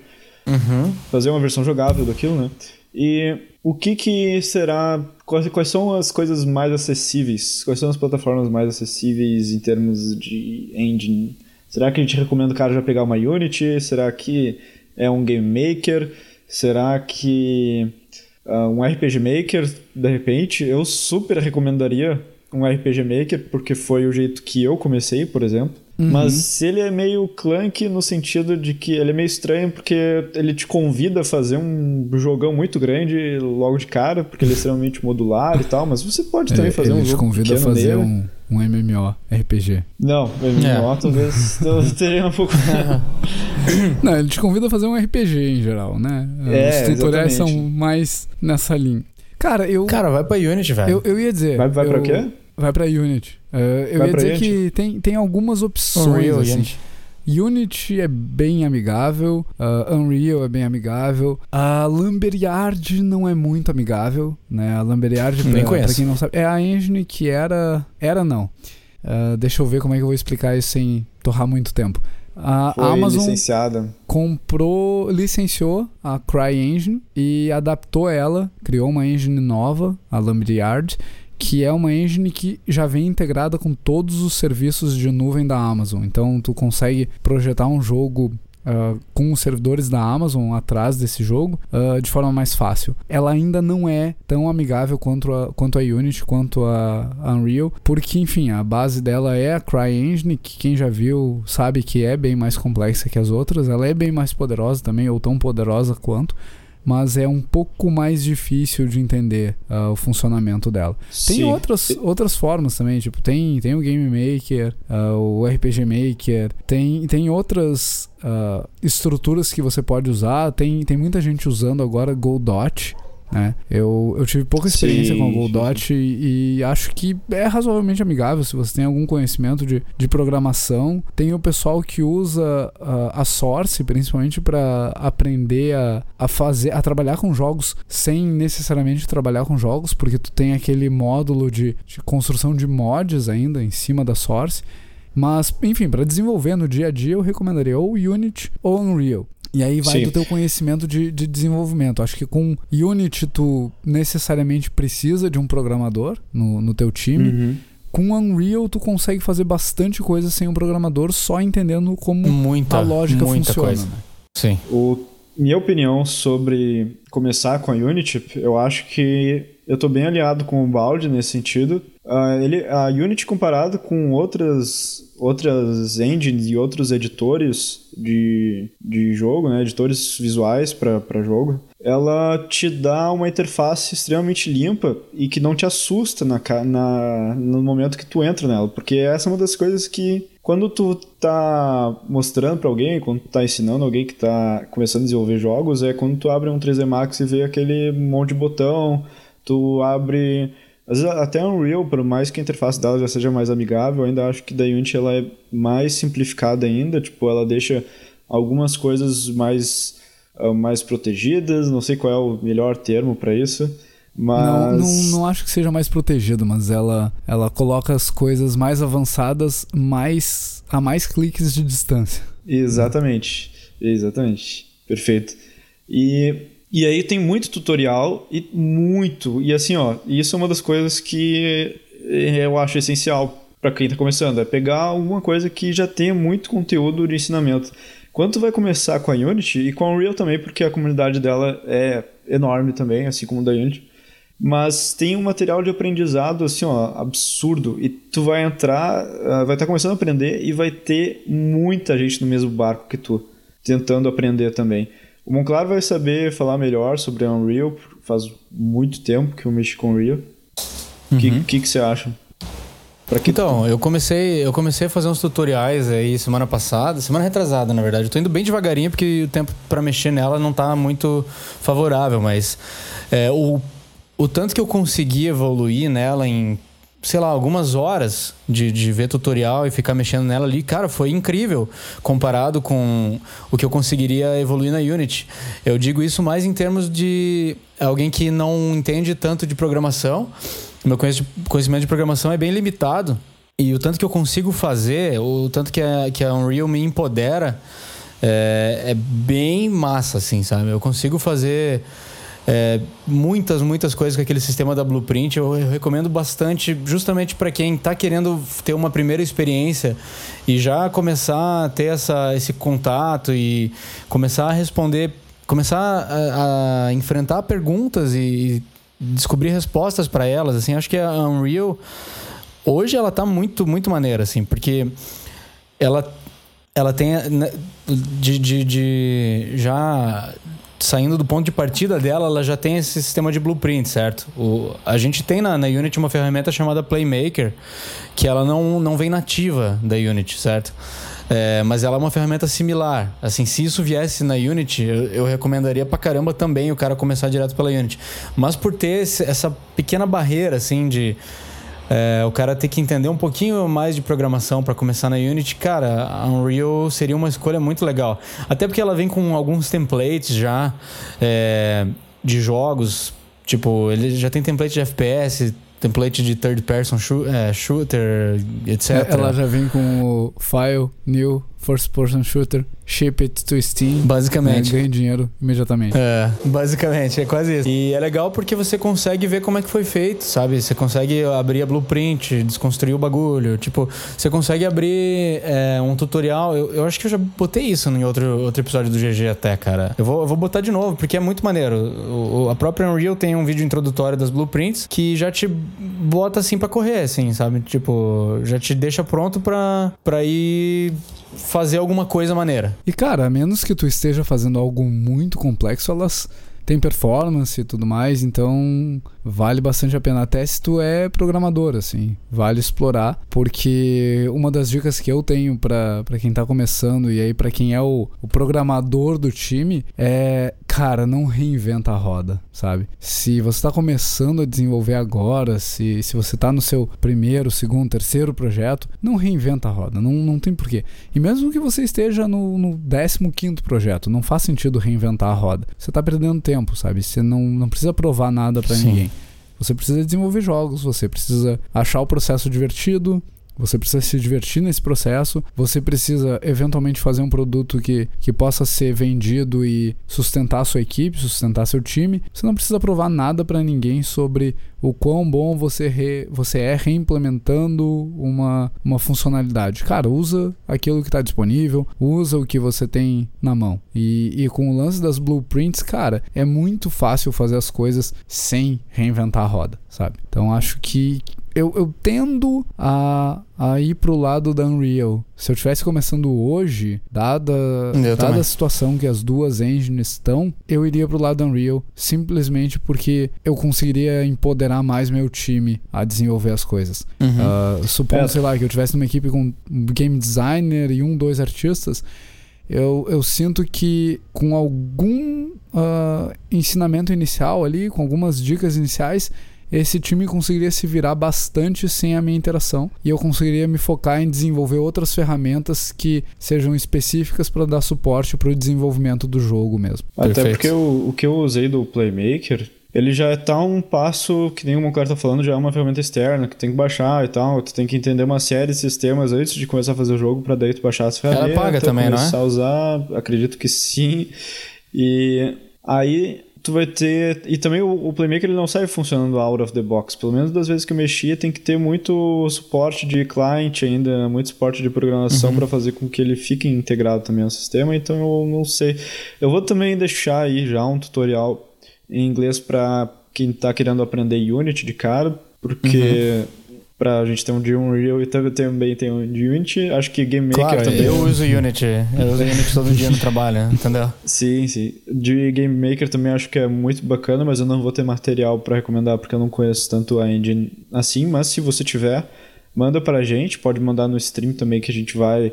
[SPEAKER 3] Uhum.
[SPEAKER 4] Fazer uma versão jogável daquilo, né? E o que que será Quais, quais são as coisas mais acessíveis? Quais são as plataformas mais acessíveis em termos de engine? Será que a gente recomenda o cara já pegar uma Unity? Será que é um Game Maker? Será que uh, um RPG Maker, de repente? Eu super recomendaria um RPG Maker, porque foi o jeito que eu comecei, por exemplo. Uhum. Mas ele é meio clunk no sentido de que ele é meio estranho porque ele te convida a fazer um jogão muito grande logo de cara, porque ele é extremamente modular e tal, mas você pode também fazer
[SPEAKER 1] ele
[SPEAKER 4] um jogo
[SPEAKER 1] te convida a fazer um, um MMO RPG.
[SPEAKER 4] Não, MMO é. talvez <laughs> teria um pouco. <laughs>
[SPEAKER 1] Não, ele te convida a fazer um RPG em geral, né?
[SPEAKER 4] É,
[SPEAKER 1] Os tutoriais
[SPEAKER 4] exatamente.
[SPEAKER 1] são mais nessa linha. Cara, eu.
[SPEAKER 3] Cara, vai pra Unity, velho.
[SPEAKER 1] eu, eu ia dizer.
[SPEAKER 4] Vai, vai
[SPEAKER 1] eu,
[SPEAKER 4] pra quê?
[SPEAKER 1] Vai pra Unity. Uh, eu
[SPEAKER 4] Vai
[SPEAKER 1] ia dizer
[SPEAKER 4] Unity?
[SPEAKER 1] que tem, tem algumas opções.
[SPEAKER 3] Unreal,
[SPEAKER 1] assim.
[SPEAKER 3] Unity.
[SPEAKER 1] Unity é bem amigável, uh, Unreal é bem amigável, a Lumberyard não é muito amigável, né? A Lumberyard,
[SPEAKER 3] Nem
[SPEAKER 1] pra,
[SPEAKER 3] conheço.
[SPEAKER 1] pra quem não sabe, é a engine que era... Era não. Uh, deixa eu ver como é que eu vou explicar isso sem torrar muito tempo. A
[SPEAKER 4] Foi
[SPEAKER 1] Amazon
[SPEAKER 4] licenciada.
[SPEAKER 1] comprou, licenciou a CryEngine e adaptou ela, criou uma engine nova, a Lumberyard, que é uma engine que já vem integrada com todos os serviços de nuvem da Amazon. Então tu consegue projetar um jogo Uh, com os servidores da Amazon atrás desse jogo uh, de forma mais fácil. Ela ainda não é tão amigável quanto a, quanto a Unity, quanto a, a Unreal, porque, enfim, a base dela é a CryEngine, que quem já viu sabe que é bem mais complexa que as outras. Ela é bem mais poderosa também, ou tão poderosa quanto, mas é um pouco mais difícil de entender uh, o funcionamento dela. Tem
[SPEAKER 4] Sim.
[SPEAKER 1] outras, outras formas também, tipo, tem, tem o Game Maker, uh, o RPG Maker, tem, tem outras uh, estruturas que você pode usar. Tem, tem muita gente usando agora Godot. Né? Eu, eu tive pouca experiência
[SPEAKER 4] Sim,
[SPEAKER 1] com a
[SPEAKER 4] sim.
[SPEAKER 1] Godot e, e acho que é razoavelmente amigável se você tem algum conhecimento de, de programação. Tem o pessoal que usa uh, a Source, principalmente para aprender a, a fazer, a trabalhar com jogos sem necessariamente trabalhar com jogos, porque tu tem aquele módulo de, de construção de mods ainda em cima da Source. Mas, enfim, para desenvolver no dia a dia, eu recomendaria ou Unity ou Unreal. E aí vai
[SPEAKER 4] Sim.
[SPEAKER 1] do teu conhecimento de, de desenvolvimento. Acho que com Unity tu necessariamente precisa de um programador no, no teu time.
[SPEAKER 4] Uhum.
[SPEAKER 1] Com Unreal tu consegue fazer bastante coisa sem um programador, só entendendo como
[SPEAKER 3] Muita,
[SPEAKER 1] a lógica
[SPEAKER 3] muita
[SPEAKER 1] funciona.
[SPEAKER 3] coisa.
[SPEAKER 1] né?
[SPEAKER 3] Sim.
[SPEAKER 4] O, minha opinião sobre começar com a Unity, eu acho que eu tô bem aliado com o Balde nesse sentido. Ah, ele, a Unity comparado com outras, outras engines e outros editores de, de jogo, né, editores visuais para jogo, ela te dá uma interface extremamente limpa e que não te assusta na, na, no momento que tu entra nela, porque essa é uma das coisas que quando tu tá mostrando pra alguém, quando tu tá ensinando alguém que tá começando a desenvolver jogos, é quando tu abre um 3D Max e vê aquele monte de botão, tu abre às vezes até a Unreal, por mais que a interface dela já seja mais amigável, ainda acho que da Unity ela é mais simplificada ainda, tipo, ela deixa algumas coisas mais ah, mais protegidas, não sei qual é o melhor termo pra isso, mas
[SPEAKER 1] Não, não, não acho que seja mais protegido, mas ela, ela coloca as coisas mais avançadas mais a mais cliques de distância.
[SPEAKER 4] Exatamente, exatamente, perfeito. E, e aí tem muito tutorial e muito, e assim ó, isso é uma das coisas que eu acho essencial para quem tá começando, é pegar alguma coisa que já tenha muito conteúdo de ensinamento. Quando vai começar com a Unity e com a Unreal também, porque a comunidade dela é enorme também, assim como da Unity, mas tem um material de aprendizado assim, ó, absurdo. E tu vai entrar, ah, vai estar começando a aprender e vai ter muita gente no mesmo barco que tu, tentando aprender também. O Monclar vai saber falar melhor sobre a Unreal, faz muito tempo que eu mexo com Unreal. O que, que, que você acha? Que
[SPEAKER 3] Então, eu comecei, eu comecei a fazer uns tutoriais aí semana passada, semana retrasada, na verdade. Eu tô indo bem devagarinho porque o tempo pra mexer nela não tá muito favorável, mas é, o, o tanto que eu consegui evoluir nela em, sei lá, algumas horas de, de ver tutorial e ficar mexendo nela ali, cara, foi incrível comparado com o que eu conseguiria evoluir na Unity. Eu digo isso mais em termos de alguém que não entende tanto de programação. Meu conheci- conhecimento de programação é bem limitado. E o tanto que eu consigo fazer, o tanto que a, que a Unreal me empodera, é, é bem massa, assim, sabe? Eu consigo fazer é, muitas, muitas coisas com aquele sistema da Blueprint. Eu, recomendo bastante, justamente para quem está querendo ter uma primeira experiência e já começar a ter essa, esse contato e começar a responder, começar a, a enfrentar perguntas e descobrir respostas para elas. Assim, acho que a Unreal hoje ela tá muito, muito maneira, assim, porque ela ela tem né, de, de, de, já saindo do ponto de partida dela, ela já tem esse sistema de blueprint, certo? O, a gente tem na, na Unity uma ferramenta chamada Playmaker, que ela não, não vem nativa da Unity, certo? É, mas ela é uma ferramenta similar. Assim, se isso viesse na Unity, eu, eu, recomendaria pra caramba também o cara começar direto pela Unity. Mas por ter esse, essa pequena barreira, assim, de é, o cara ter que entender um pouquinho mais de programação para começar na Unity, cara, a Unreal seria uma escolha muito legal. Até porque ela vem com alguns templates já é, de jogos. Tipo, ele já tem template de FPS, template de third person é, shooter, etc. É,
[SPEAKER 1] ela já vem com o file, new, first person shooter ship it to Steam.
[SPEAKER 3] Basicamente.
[SPEAKER 1] Né, ganha dinheiro imediatamente.
[SPEAKER 3] É, basicamente, é quase isso. E é legal porque você consegue ver como é que foi feito, sabe? Você consegue abrir a blueprint, desconstruir o bagulho. Tipo, você consegue abrir é, um tutorial. Eu, eu, acho que eu já botei isso em outro, outro episódio do GG até, cara. Eu vou, eu vou botar de novo, porque é muito maneiro. O, a própria Unreal tem um vídeo introdutório das blueprints que já te bota assim para correr, assim, sabe? Tipo, já te deixa pronto pra, pra ir fazer alguma coisa maneira.
[SPEAKER 1] E cara, a menos que tu esteja fazendo algo muito complexo, elas têm performance e tudo mais, então vale bastante a pena. Até se tu é programador, assim, vale explorar, porque uma das dicas que eu tenho para quem tá começando e aí para quem é o, o programador do time é, cara, não reinventa a roda, sabe? Se você tá começando a desenvolver agora, se, se você tá no seu primeiro, segundo, terceiro projeto, não reinventa a roda, não, não tem porquê. E mesmo que você esteja no, no 15 projeto, não faz sentido reinventar a roda. Você tá perdendo tempo, sabe? Você não, não precisa provar nada para ninguém. Você precisa desenvolver jogos, você precisa achar o processo divertido, você precisa se divertir nesse processo, você precisa eventualmente fazer um produto que, que possa ser vendido e sustentar a sua equipe, sustentar seu time. Você não precisa provar nada para ninguém sobre o quão bom você, re, você é reimplementando uma, uma funcionalidade. Cara, usa aquilo que está disponível, usa o que você tem na mão. E, e com o lance das blueprints, cara, é muito fácil fazer as coisas sem reinventar a roda, sabe? Então acho que eu, eu tendo a, a ir pro lado da Unreal. Se eu estivesse começando hoje, dada, dada a situação que as duas engines estão, eu iria pro lado da Unreal simplesmente porque eu conseguiria empoderar mais meu time a desenvolver as coisas. Uhum. Uh, supondo, é. sei lá, que eu tivesse numa equipe com um game designer e um, dois artistas, eu, eu sinto que com algum uh, ensinamento inicial ali, com algumas dicas iniciais, esse time conseguiria se virar bastante sem a minha interação e eu conseguiria me focar em desenvolver outras ferramentas que sejam específicas para dar suporte para o desenvolvimento do jogo mesmo.
[SPEAKER 4] Até Perfeito. porque o, o que eu usei do Playmaker ele já está um passo, que nem o cara está falando, já é uma ferramenta externa que tem que baixar e tal. Tu tem que entender uma série de sistemas antes de começar a fazer o jogo para daí tu baixar as ferramentas.
[SPEAKER 3] Ela paga também, não é?
[SPEAKER 4] Começar a usar, acredito que sim. E aí tu vai ter. E também o, o Playmaker ele não sai funcionando out of the box. Pelo menos das vezes que eu mexia, tem que ter muito suporte de client ainda, muito suporte de programação uhum. para fazer com que ele fique integrado também ao sistema. Então eu não sei. Eu vou também deixar aí já um tutorial em inglês para quem está querendo aprender Unity de cara, porque. Uhum pra gente ter um de Unreal e também tem um de Unity. Acho que Game Maker
[SPEAKER 3] claro,
[SPEAKER 4] também.
[SPEAKER 3] Eu uso Unity. Eu uso Unity todo dia no trabalho, <laughs> entendeu?
[SPEAKER 4] Sim, sim. De Game Maker também acho que é muito bacana, mas eu não vou ter material para recomendar porque eu não conheço tanto a engine assim. Mas se você tiver, manda pra gente. Pode mandar no stream também que a gente vai.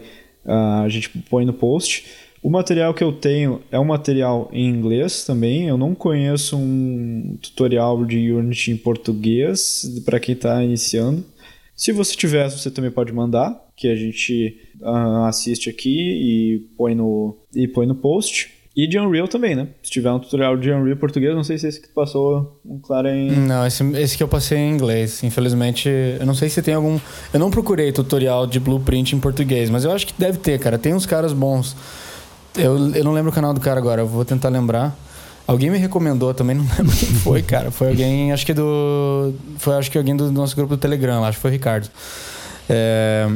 [SPEAKER 4] Uh, a gente põe no post. O material que eu tenho é um material em inglês também. Eu não conheço um tutorial de Unity em português para quem está iniciando. Se você tiver, você também pode mandar, que a gente uh, assiste aqui e põe no, e põe no post. E de Unreal também, né? Se tiver um tutorial de Unreal português, não sei se esse que passou um claro em.
[SPEAKER 3] Não, esse, esse que eu passei em inglês. Infelizmente, eu não sei se tem algum. Eu não procurei tutorial de blueprint em português, mas eu acho que deve ter, cara. Tem uns caras bons. Eu, eu não lembro o canal do cara agora, eu vou tentar lembrar. Alguém me recomendou também, não <laughs> lembro quem foi, cara. Foi alguém, acho que do. Foi acho que alguém do nosso grupo do Telegram, acho que foi o Ricardo. É,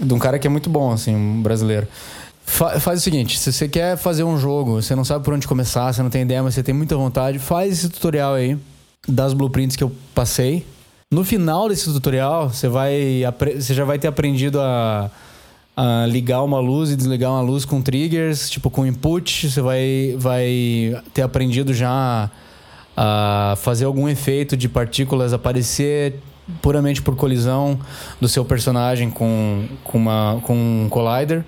[SPEAKER 3] de um cara que é muito bom, assim, um brasileiro. Fa faz o seguinte, se você quer fazer um jogo, você não sabe por onde começar, você não tem ideia, mas você tem muita vontade, faz esse tutorial aí das blueprints que eu passei. No final desse tutorial, você vai você já vai ter aprendido a, a ligar uma luz e desligar uma luz com triggers, tipo com input, você vai vai ter aprendido já a fazer algum efeito de partículas aparecer puramente por colisão do seu personagem com, com, uma, com um collider.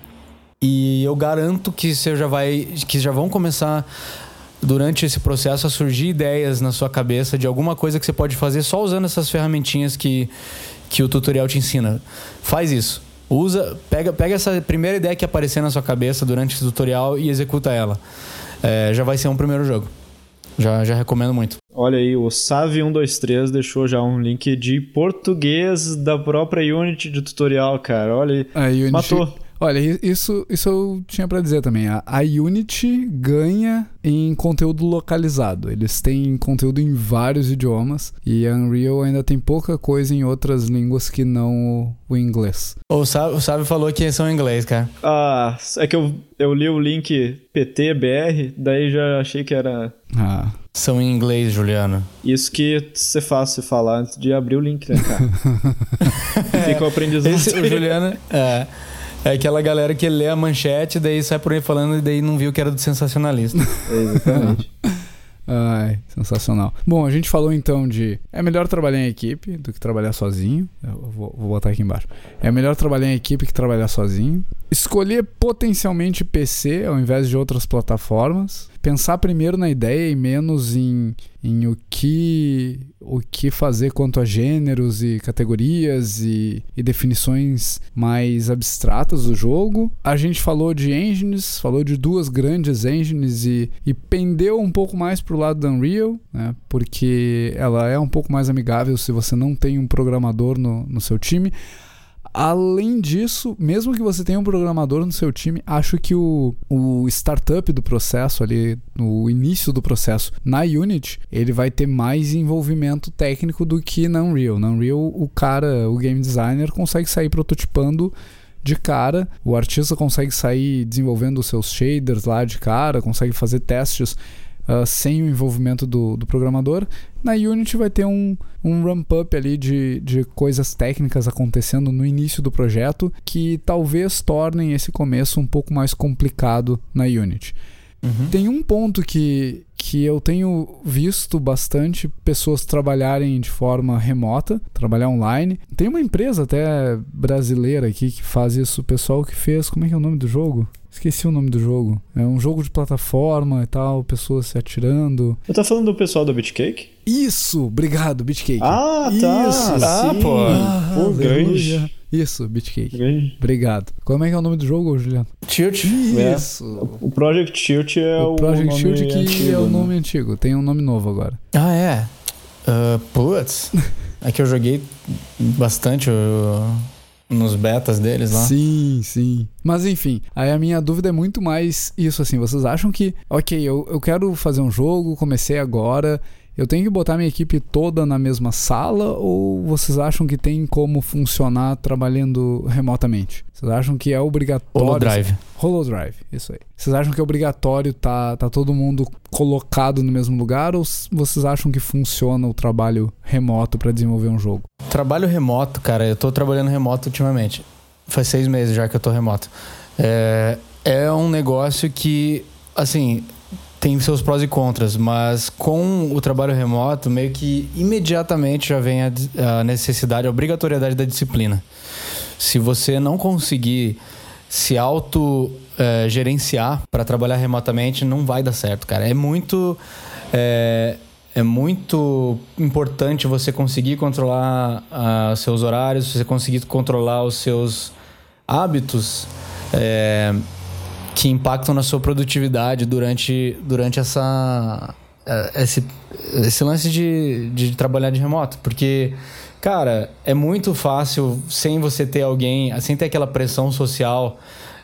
[SPEAKER 3] E eu garanto que você já vai. que já vão começar durante esse processo a surgir ideias na sua cabeça de alguma coisa que você pode fazer só usando essas ferramentinhas que, que o tutorial te ensina. Faz isso. Usa, pega, pega essa primeira ideia que aparecer na sua cabeça durante esse tutorial e executa ela. É, já vai ser um primeiro jogo. Já, já recomendo muito.
[SPEAKER 4] Olha aí, o Save123 deixou já um link de português da própria Unity de tutorial, cara. Olha aí.
[SPEAKER 1] A Unity...
[SPEAKER 4] Matou.
[SPEAKER 1] Olha, isso, isso eu tinha para dizer também. A, a Unity ganha em conteúdo localizado. Eles têm conteúdo em vários idiomas e a Unreal ainda tem pouca coisa em outras línguas que não o, o inglês.
[SPEAKER 3] O Sábio, falou que são em inglês, cara.
[SPEAKER 4] Ah, é que eu, eu li o link PTBR, daí já achei que era.
[SPEAKER 1] Ah.
[SPEAKER 3] São em inglês, Juliano.
[SPEAKER 4] Isso que você fácil falar antes de abrir o link, né, cara? <laughs> Fica o aprendizado.
[SPEAKER 3] Esse, o Juliano. É. <laughs> É aquela galera que lê a manchete, daí sai por aí falando e daí não viu que era do sensacionalista. <laughs>
[SPEAKER 4] Exatamente. <laughs>
[SPEAKER 1] Ai, sensacional. Bom, a gente falou então de é melhor trabalhar em equipe do que trabalhar sozinho. Eu vou, vou botar aqui embaixo. É melhor trabalhar em equipe que trabalhar sozinho. Escolher potencialmente PC ao invés de outras plataformas. Pensar primeiro na ideia e menos em, em o, que, o que fazer quanto a gêneros e categorias e, e definições mais abstratas do jogo. A gente falou de engines, falou de duas grandes engines e, e pendeu um pouco mais pro lado da Unreal, né? porque ela é um pouco mais amigável se você não tem um programador no, no seu time. Além disso, mesmo que você tenha um programador no seu time, acho que o, o startup do processo ali, no início do processo na Unity, ele vai ter mais envolvimento técnico do que na Unreal. Na Unreal, o cara, o game designer, consegue sair prototipando de cara, o artista consegue sair desenvolvendo os seus shaders lá de cara, consegue fazer testes uh, sem o envolvimento do, do programador. Na Unity vai ter um, um ramp-up ali de, de coisas técnicas acontecendo no início do projeto que talvez tornem esse começo um pouco mais complicado na Unity. Uhum. Tem um ponto que, que eu tenho visto bastante pessoas trabalharem de forma remota, trabalhar online. Tem uma empresa até brasileira aqui que faz isso, o pessoal que fez, como é que é o nome do jogo? Esqueci o nome do jogo. É um jogo de plataforma e tal, pessoas se atirando.
[SPEAKER 4] Eu tá falando do pessoal do Bitcake?
[SPEAKER 1] Isso, obrigado, Bitcake.
[SPEAKER 4] Ah, tá.
[SPEAKER 1] Isso,
[SPEAKER 4] ah,
[SPEAKER 1] sim.
[SPEAKER 4] pô.
[SPEAKER 1] Ah,
[SPEAKER 4] pô, grande.
[SPEAKER 1] Isso, Bitcake.
[SPEAKER 4] Grande.
[SPEAKER 1] Obrigado. Como é que é o nome do jogo, Juliano?
[SPEAKER 3] Tilt.
[SPEAKER 1] Isso.
[SPEAKER 4] O Project Tilt é o,
[SPEAKER 1] o Project
[SPEAKER 4] nome
[SPEAKER 1] Tilt que
[SPEAKER 4] antigo,
[SPEAKER 1] é o
[SPEAKER 4] né?
[SPEAKER 1] nome antigo. Tem um nome novo agora.
[SPEAKER 3] Ah, é? Uh, putz. <laughs> é que eu joguei bastante uh, nos betas deles lá.
[SPEAKER 1] Sim, sim. Mas enfim, aí a minha dúvida é muito mais isso assim. Vocês acham que, ok, eu, eu quero fazer um jogo, comecei agora, eu tenho que botar minha equipe toda na mesma sala ou vocês acham que tem como funcionar trabalhando remotamente? Vocês acham que é obrigatório?
[SPEAKER 3] Holodrive.
[SPEAKER 1] Holodrive, isso aí. Vocês acham que é obrigatório tá, tá todo mundo colocado no mesmo lugar ou vocês acham que funciona o trabalho remoto para desenvolver um jogo?
[SPEAKER 3] Trabalho remoto, cara. Eu tô trabalhando remoto ultimamente. Faz seis meses já que eu tô remoto. É, é um negócio que, assim, tem seus prós e contras, mas com o trabalho remoto, meio que imediatamente já vem a, necessidade, a obrigatoriedade da disciplina. Se você não conseguir se auto eh, gerenciar para trabalhar remotamente, não vai dar certo, cara. É muito. É, é muito importante você conseguir controlar ah, seus horários, você conseguir controlar os seus hábitos é, que impactam na sua produtividade durante, durante essa, eh, esse, esse lance de, de trabalhar de remoto. Porque, cara, é muito fácil sem você ter alguém, sem ter aquela pressão social.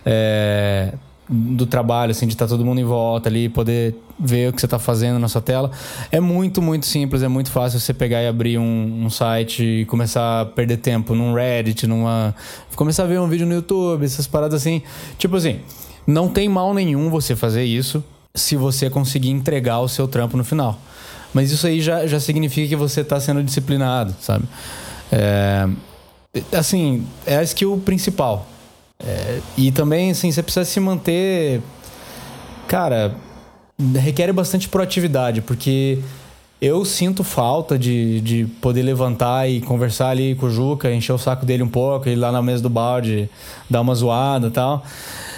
[SPEAKER 3] é, do trabalho, assim, de estar tá todo mundo em volta ali, poder ver o que você está fazendo na sua tela. É muito, muito simples, é muito fácil você pegar e abrir um, um, site e começar a perder tempo num Reddit, numa. começar a ver um vídeo no YouTube, essas paradas assim. Tipo assim, não tem mal nenhum você fazer isso se você conseguir entregar o seu trampo no final. Mas isso aí já, já significa que você está sendo disciplinado, sabe? É, assim, é a skill principal. É, e também, assim, você precisa se manter. Cara, requer bastante proatividade, porque eu sinto falta de, de poder levantar e conversar ali com o Juca, encher o saco dele um pouco, ir lá na mesa do balde, dar uma zoada e tal.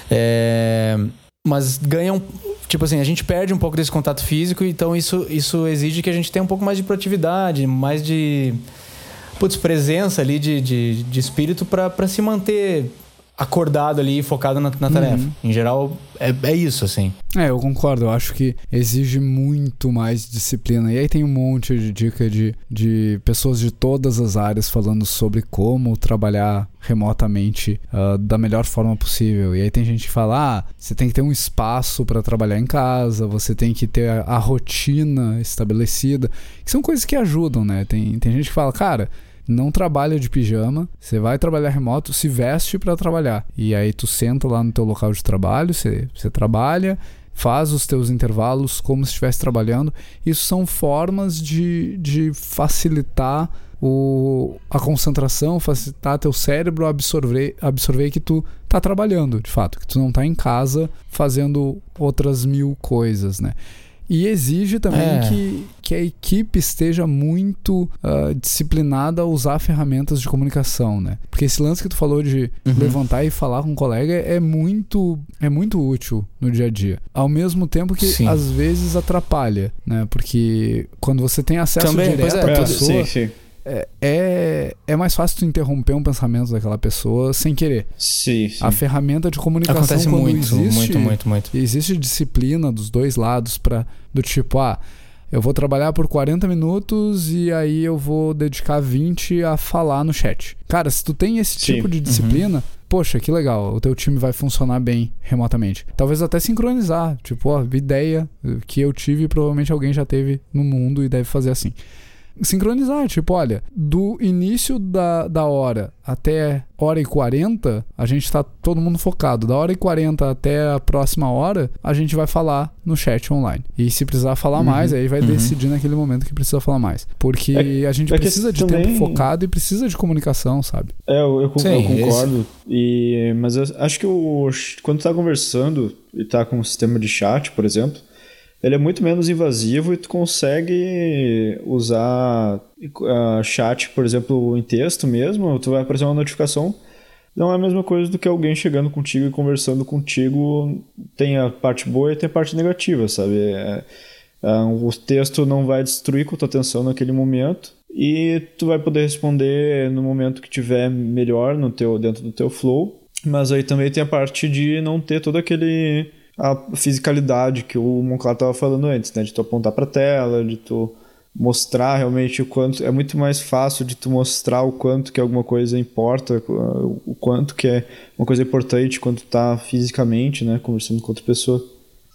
[SPEAKER 3] É, mas ganham tipo assim, a gente perde um pouco desse contato físico, então isso, isso exige que a gente tenha um pouco mais de proatividade, mais de putz, presença ali de, de, de espírito para se manter acordado ali, focado na, na tarefa. Uhum. Em geral, é, é isso, assim.
[SPEAKER 1] É, eu concordo. Eu acho que exige muito mais disciplina. E aí tem um monte de dica de, de pessoas de todas as áreas falando sobre como trabalhar remotamente uh, da melhor forma possível. E aí tem gente que fala: ah, você tem que ter um espaço para trabalhar em casa, você tem que ter a, a rotina estabelecida. Que são coisas que ajudam, né? Tem, tem gente que fala, cara não trabalha de pijama, você vai trabalhar remoto, se veste para trabalhar. E aí tu senta lá no teu local de trabalho, você, trabalha, faz os teus intervalos como se estivesse trabalhando. Isso são formas de, de facilitar o, a concentração, facilitar teu cérebro absorver, absorver que tu tá trabalhando, de fato, que tu não tá em casa fazendo outras mil coisas, né? E exige também é. que, que a equipe esteja muito uh, disciplinada a usar ferramentas de comunicação, né? Porque esse lance que tu falou de uhum. levantar e falar com um colega é muito, é muito útil no dia a dia. Ao mesmo tempo que sim. às vezes atrapalha, né? Porque quando você tem acesso também, direto é, à é, pessoa... Sim, sim é, é, é mais fácil tu interromper um pensamento daquela pessoa sem querer.
[SPEAKER 4] Sim, sim.
[SPEAKER 1] A ferramenta de comunicação
[SPEAKER 3] Acontece
[SPEAKER 1] quando
[SPEAKER 3] muito,
[SPEAKER 1] existe,
[SPEAKER 3] muito, muito, muito.
[SPEAKER 1] Existe disciplina dos dois lados para do tipo, ah, eu vou trabalhar por 40 minutos e aí eu vou dedicar 20 a falar no chat. Cara, se tu tem esse sim. tipo de disciplina, uhum. poxa, que legal, o teu time vai funcionar bem remotamente. Talvez até sincronizar, tipo, ó, ideia que eu tive, provavelmente alguém já teve no mundo e deve fazer assim sincronizar. Tipo, olha, do início da, da hora até hora e 40, a gente tá todo mundo focado. Da hora e 40 até a próxima hora, a gente vai falar no chat online. E se precisar falar uhum, mais, aí vai uhum. decidir naquele momento que precisa falar mais. Porque é, a gente é precisa de também... tempo focado e precisa de comunicação, sabe?
[SPEAKER 4] É, eu, eu, Sim, eu concordo. E, mas eu acho que o, quando tu tá conversando e tá com um sistema de chat, por exemplo, ele é muito menos invasivo e tu consegue usar uh, chat, por exemplo, em texto mesmo, tu vai aparecer uma notificação, não é a mesma coisa do que alguém chegando contigo e conversando contigo, tem a parte boa e tem a parte negativa, sabe? É, é, o texto não vai destruir com tua atenção naquele momento e tu vai poder responder no momento que tiver melhor no teu, dentro do teu flow, mas aí também tem a parte de não ter todo aquele a fisicalidade que o Monclar estava falando antes, né? De tu apontar para a tela, de tu mostrar realmente o quanto é muito mais fácil de tu mostrar o quanto que alguma coisa importa, o quanto que é uma coisa importante quando tu tá fisicamente, né, conversando com outra pessoa.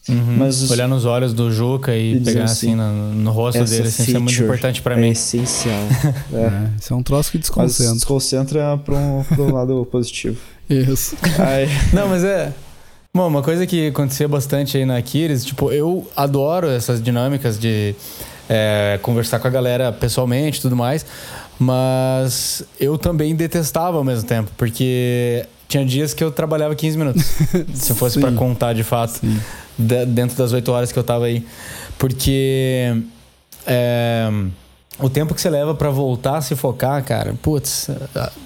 [SPEAKER 3] Uhum. Mas olhar nos olhos do Juca e, pegar assim, assim no, no, rosto dele, assim, isso é muito importante para
[SPEAKER 4] é
[SPEAKER 3] mim.
[SPEAKER 4] essencial. <laughs>
[SPEAKER 1] é. é. isso é um troço que desconcentra. Mas
[SPEAKER 4] desconcentra para um, um lado positivo. <laughs>
[SPEAKER 1] Isso.
[SPEAKER 3] Aí... Não, mas é Bom, uma coisa que acontecia bastante aí na Aquiles, tipo, eu adoro essas dinâmicas de é, conversar com a galera pessoalmente e tudo mais, mas eu também detestava ao mesmo tempo, porque tinha dias que eu trabalhava 15 minutos, <laughs> se fosse para contar de fato, dentro das 8 horas que eu tava aí. Porque é, o tempo que você leva para voltar a se focar, cara, putz,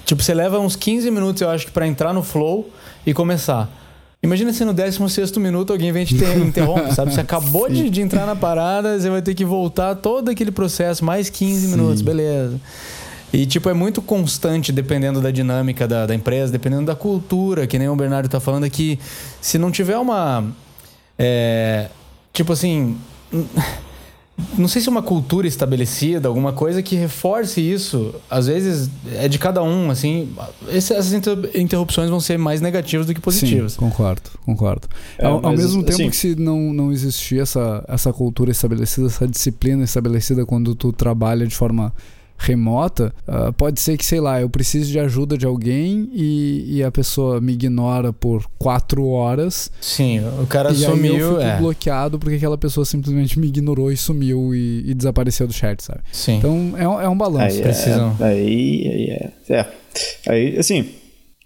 [SPEAKER 3] tipo, você leva uns 15 minutos, eu acho para entrar no flow e começar. Imagina se no 16 minuto alguém vem te <laughs> interromper, sabe? Você acabou de, de, entrar na parada, você vai ter que voltar todo aquele processo, mais 15 Sim. minutos, beleza. E, tipo, é muito constante dependendo da dinâmica da, da empresa, dependendo da cultura, que nem o Bernardo tá falando aqui. Se não tiver uma. É, tipo assim. Não sei se é uma cultura estabelecida, alguma coisa que reforce isso. Às vezes é de cada um, assim. Essas interrupções vão ser mais negativas do que positivas.
[SPEAKER 1] Sim, concordo, concordo. É, ao, ao, mesmo tempo assim, que se não, não existir essa, essa cultura estabelecida, essa disciplina estabelecida quando tu trabalha de forma remota, uh, pode ser que, sei lá, eu precise de ajuda de alguém e, e, a pessoa me ignora por quatro horas.
[SPEAKER 3] Sim, o cara
[SPEAKER 1] e
[SPEAKER 3] sumiu.
[SPEAKER 1] Aí eu fico
[SPEAKER 3] é.
[SPEAKER 1] bloqueado porque aquela pessoa simplesmente me ignorou e sumiu e, e desapareceu do chat, sabe?
[SPEAKER 3] Sim.
[SPEAKER 1] Então é, é um balanço.
[SPEAKER 4] Aí, é, aí, aí é. É. Aí, assim,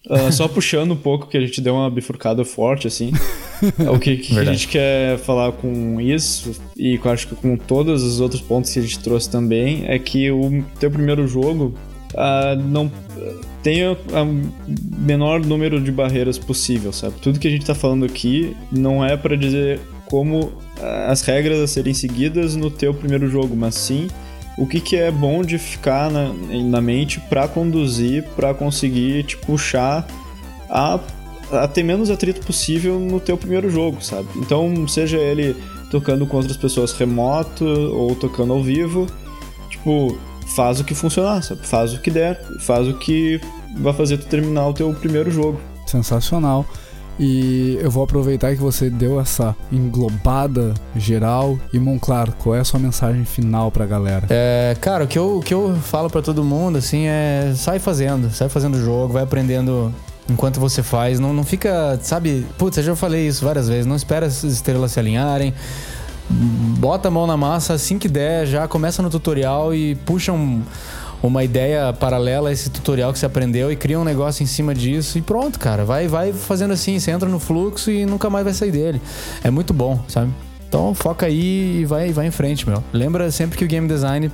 [SPEAKER 4] Uh, só puxando um pouco, que a gente deu uma bifurcada forte, assim. <laughs> o que, que a gente quer falar com isso, e eu acho que com todos os outros pontos que a gente trouxe também, é que o teu primeiro jogo uh, não tenha o menor número de barreiras possível, sabe? Tudo que a gente tá falando aqui não é para dizer como as regras a serem seguidas no teu primeiro jogo, mas sim o que, que é bom de ficar na, na mente para conduzir, para conseguir te puxar a, a ter menos atrito possível no teu primeiro jogo, sabe? Então, seja ele tocando com outras pessoas remoto ou tocando ao vivo, tipo, faz o que funcionar, sabe? Faz o que der, faz o que vai fazer tu terminar o teu primeiro jogo.
[SPEAKER 1] Sensacional. E eu vou aproveitar que você deu essa englobada geral. E, Monclar, qual é a sua mensagem final pra galera?
[SPEAKER 3] É, cara, o que eu, o que eu falo para todo mundo, assim, é sai fazendo, sai fazendo o jogo, vai aprendendo enquanto você faz. Não, não fica, sabe, putz, eu já falei isso várias vezes, não espera as estrelas se alinharem. Bota a mão na massa assim que der, já começa no tutorial e puxa um uma ideia paralela a esse tutorial que você aprendeu e cria um negócio em cima disso e pronto, cara. Vai, vai fazendo assim, você entra no fluxo e nunca mais vai sair dele. É muito bom, sabe? Então foca aí e vai, vai em frente, meu. Lembra sempre que o game design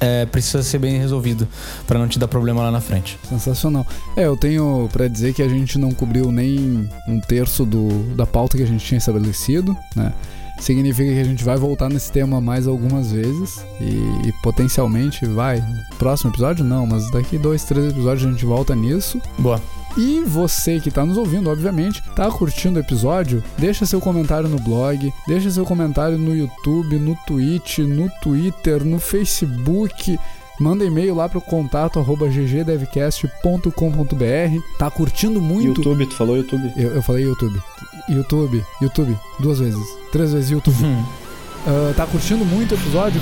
[SPEAKER 3] é, precisa ser bem resolvido para não te dar problema lá na frente.
[SPEAKER 1] Sensacional. É, eu tenho para dizer que a gente não cobriu nem um terço do, da pauta que a gente tinha estabelecido, né? Significa que a gente vai voltar nesse tema mais algumas vezes e, e, potencialmente vai. Próximo episódio não, mas daqui dois, três episódios a gente volta nisso.
[SPEAKER 3] Boa.
[SPEAKER 1] E você que está nos ouvindo, obviamente, tá curtindo o episódio? Deixa seu comentário no blog, deixa seu comentário no YouTube, no Twitch, no Twitter, no Facebook. Manda e-mail lá pro contato arroba ggdevcast.com.br. Tá curtindo muito?
[SPEAKER 4] YouTube, tu falou YouTube?
[SPEAKER 1] Eu, eu falei YouTube. YouTube, YouTube, duas vezes, três vezes YouTube. Uh, tá curtindo muito o episódio?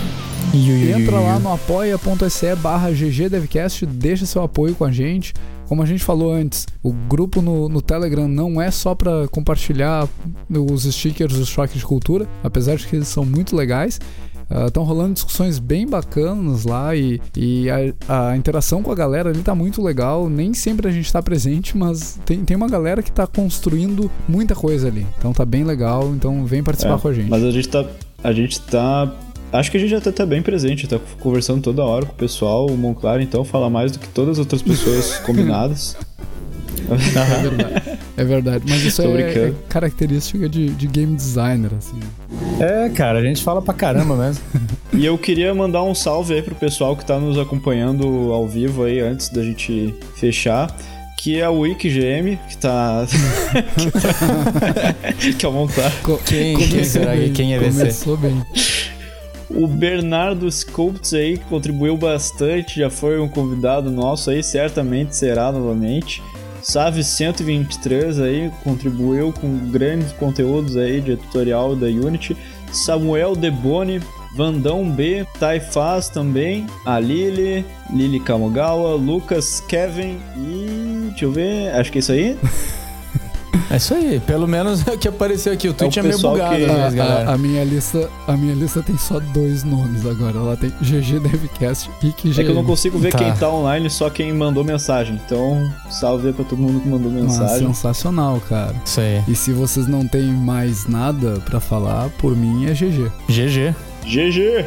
[SPEAKER 1] Entra lá no apoia.se barra ggdevcast, deixa seu apoio com a gente. Como a gente falou antes, o grupo no, no Telegram não é só para compartilhar os stickers do Choque de Cultura, apesar de que eles são muito legais. Estão uh, rolando discussões bem bacanas lá e, e a, a, interação com a galera ali tá muito legal. Nem sempre a gente tá presente, mas tem, tem uma galera que tá construindo muita coisa ali. Então tá bem legal, então vem participar
[SPEAKER 4] é,
[SPEAKER 1] com a gente.
[SPEAKER 4] Mas a gente tá. A gente tá. Acho que a gente já tá, tá bem presente, tá conversando toda hora com o pessoal. O Monclar, então, fala mais do que todas as outras pessoas <laughs> combinadas.
[SPEAKER 1] É verdade. É verdade. Mas isso é, é, característica de, de game designer, assim.
[SPEAKER 3] É, cara, a gente fala pra caramba mesmo. <laughs>
[SPEAKER 4] e eu queria mandar um salve aí pro pessoal que tá nos acompanhando ao vivo aí antes da gente fechar que é o WikiGM, que tá. <laughs> <laughs> que é o montar.
[SPEAKER 3] Quem, quem será que quem é
[SPEAKER 1] Começou bem.
[SPEAKER 4] O Bernardo Sculpts aí contribuiu bastante, já foi um convidado nosso aí, certamente será novamente. Save 123 aí contribuiu com grandes conteúdos aí de tutorial da Unity. Samuel Deboni, Vandão B, Taifaz também, a Lili, Lili Kamogawa, Lucas Kevin e. Deixa eu ver, acho que é isso aí. <laughs>
[SPEAKER 3] É isso aí, pelo menos é o que apareceu aqui. O Twitch é, o é meio bugado, que...
[SPEAKER 1] né, galera? A, a, minha lista, a minha lista tem só dois nomes agora. Ela tem GG Devcast e
[SPEAKER 4] QG. É que eu não consigo ver tá. quem tá online, só quem mandou mensagem. Então, salve aí pra todo mundo que mandou mensagem.
[SPEAKER 1] sensacional, cara.
[SPEAKER 3] Isso aí.
[SPEAKER 1] E se vocês não têm mais nada pra falar, por mim é GG.
[SPEAKER 3] GG.
[SPEAKER 4] GG.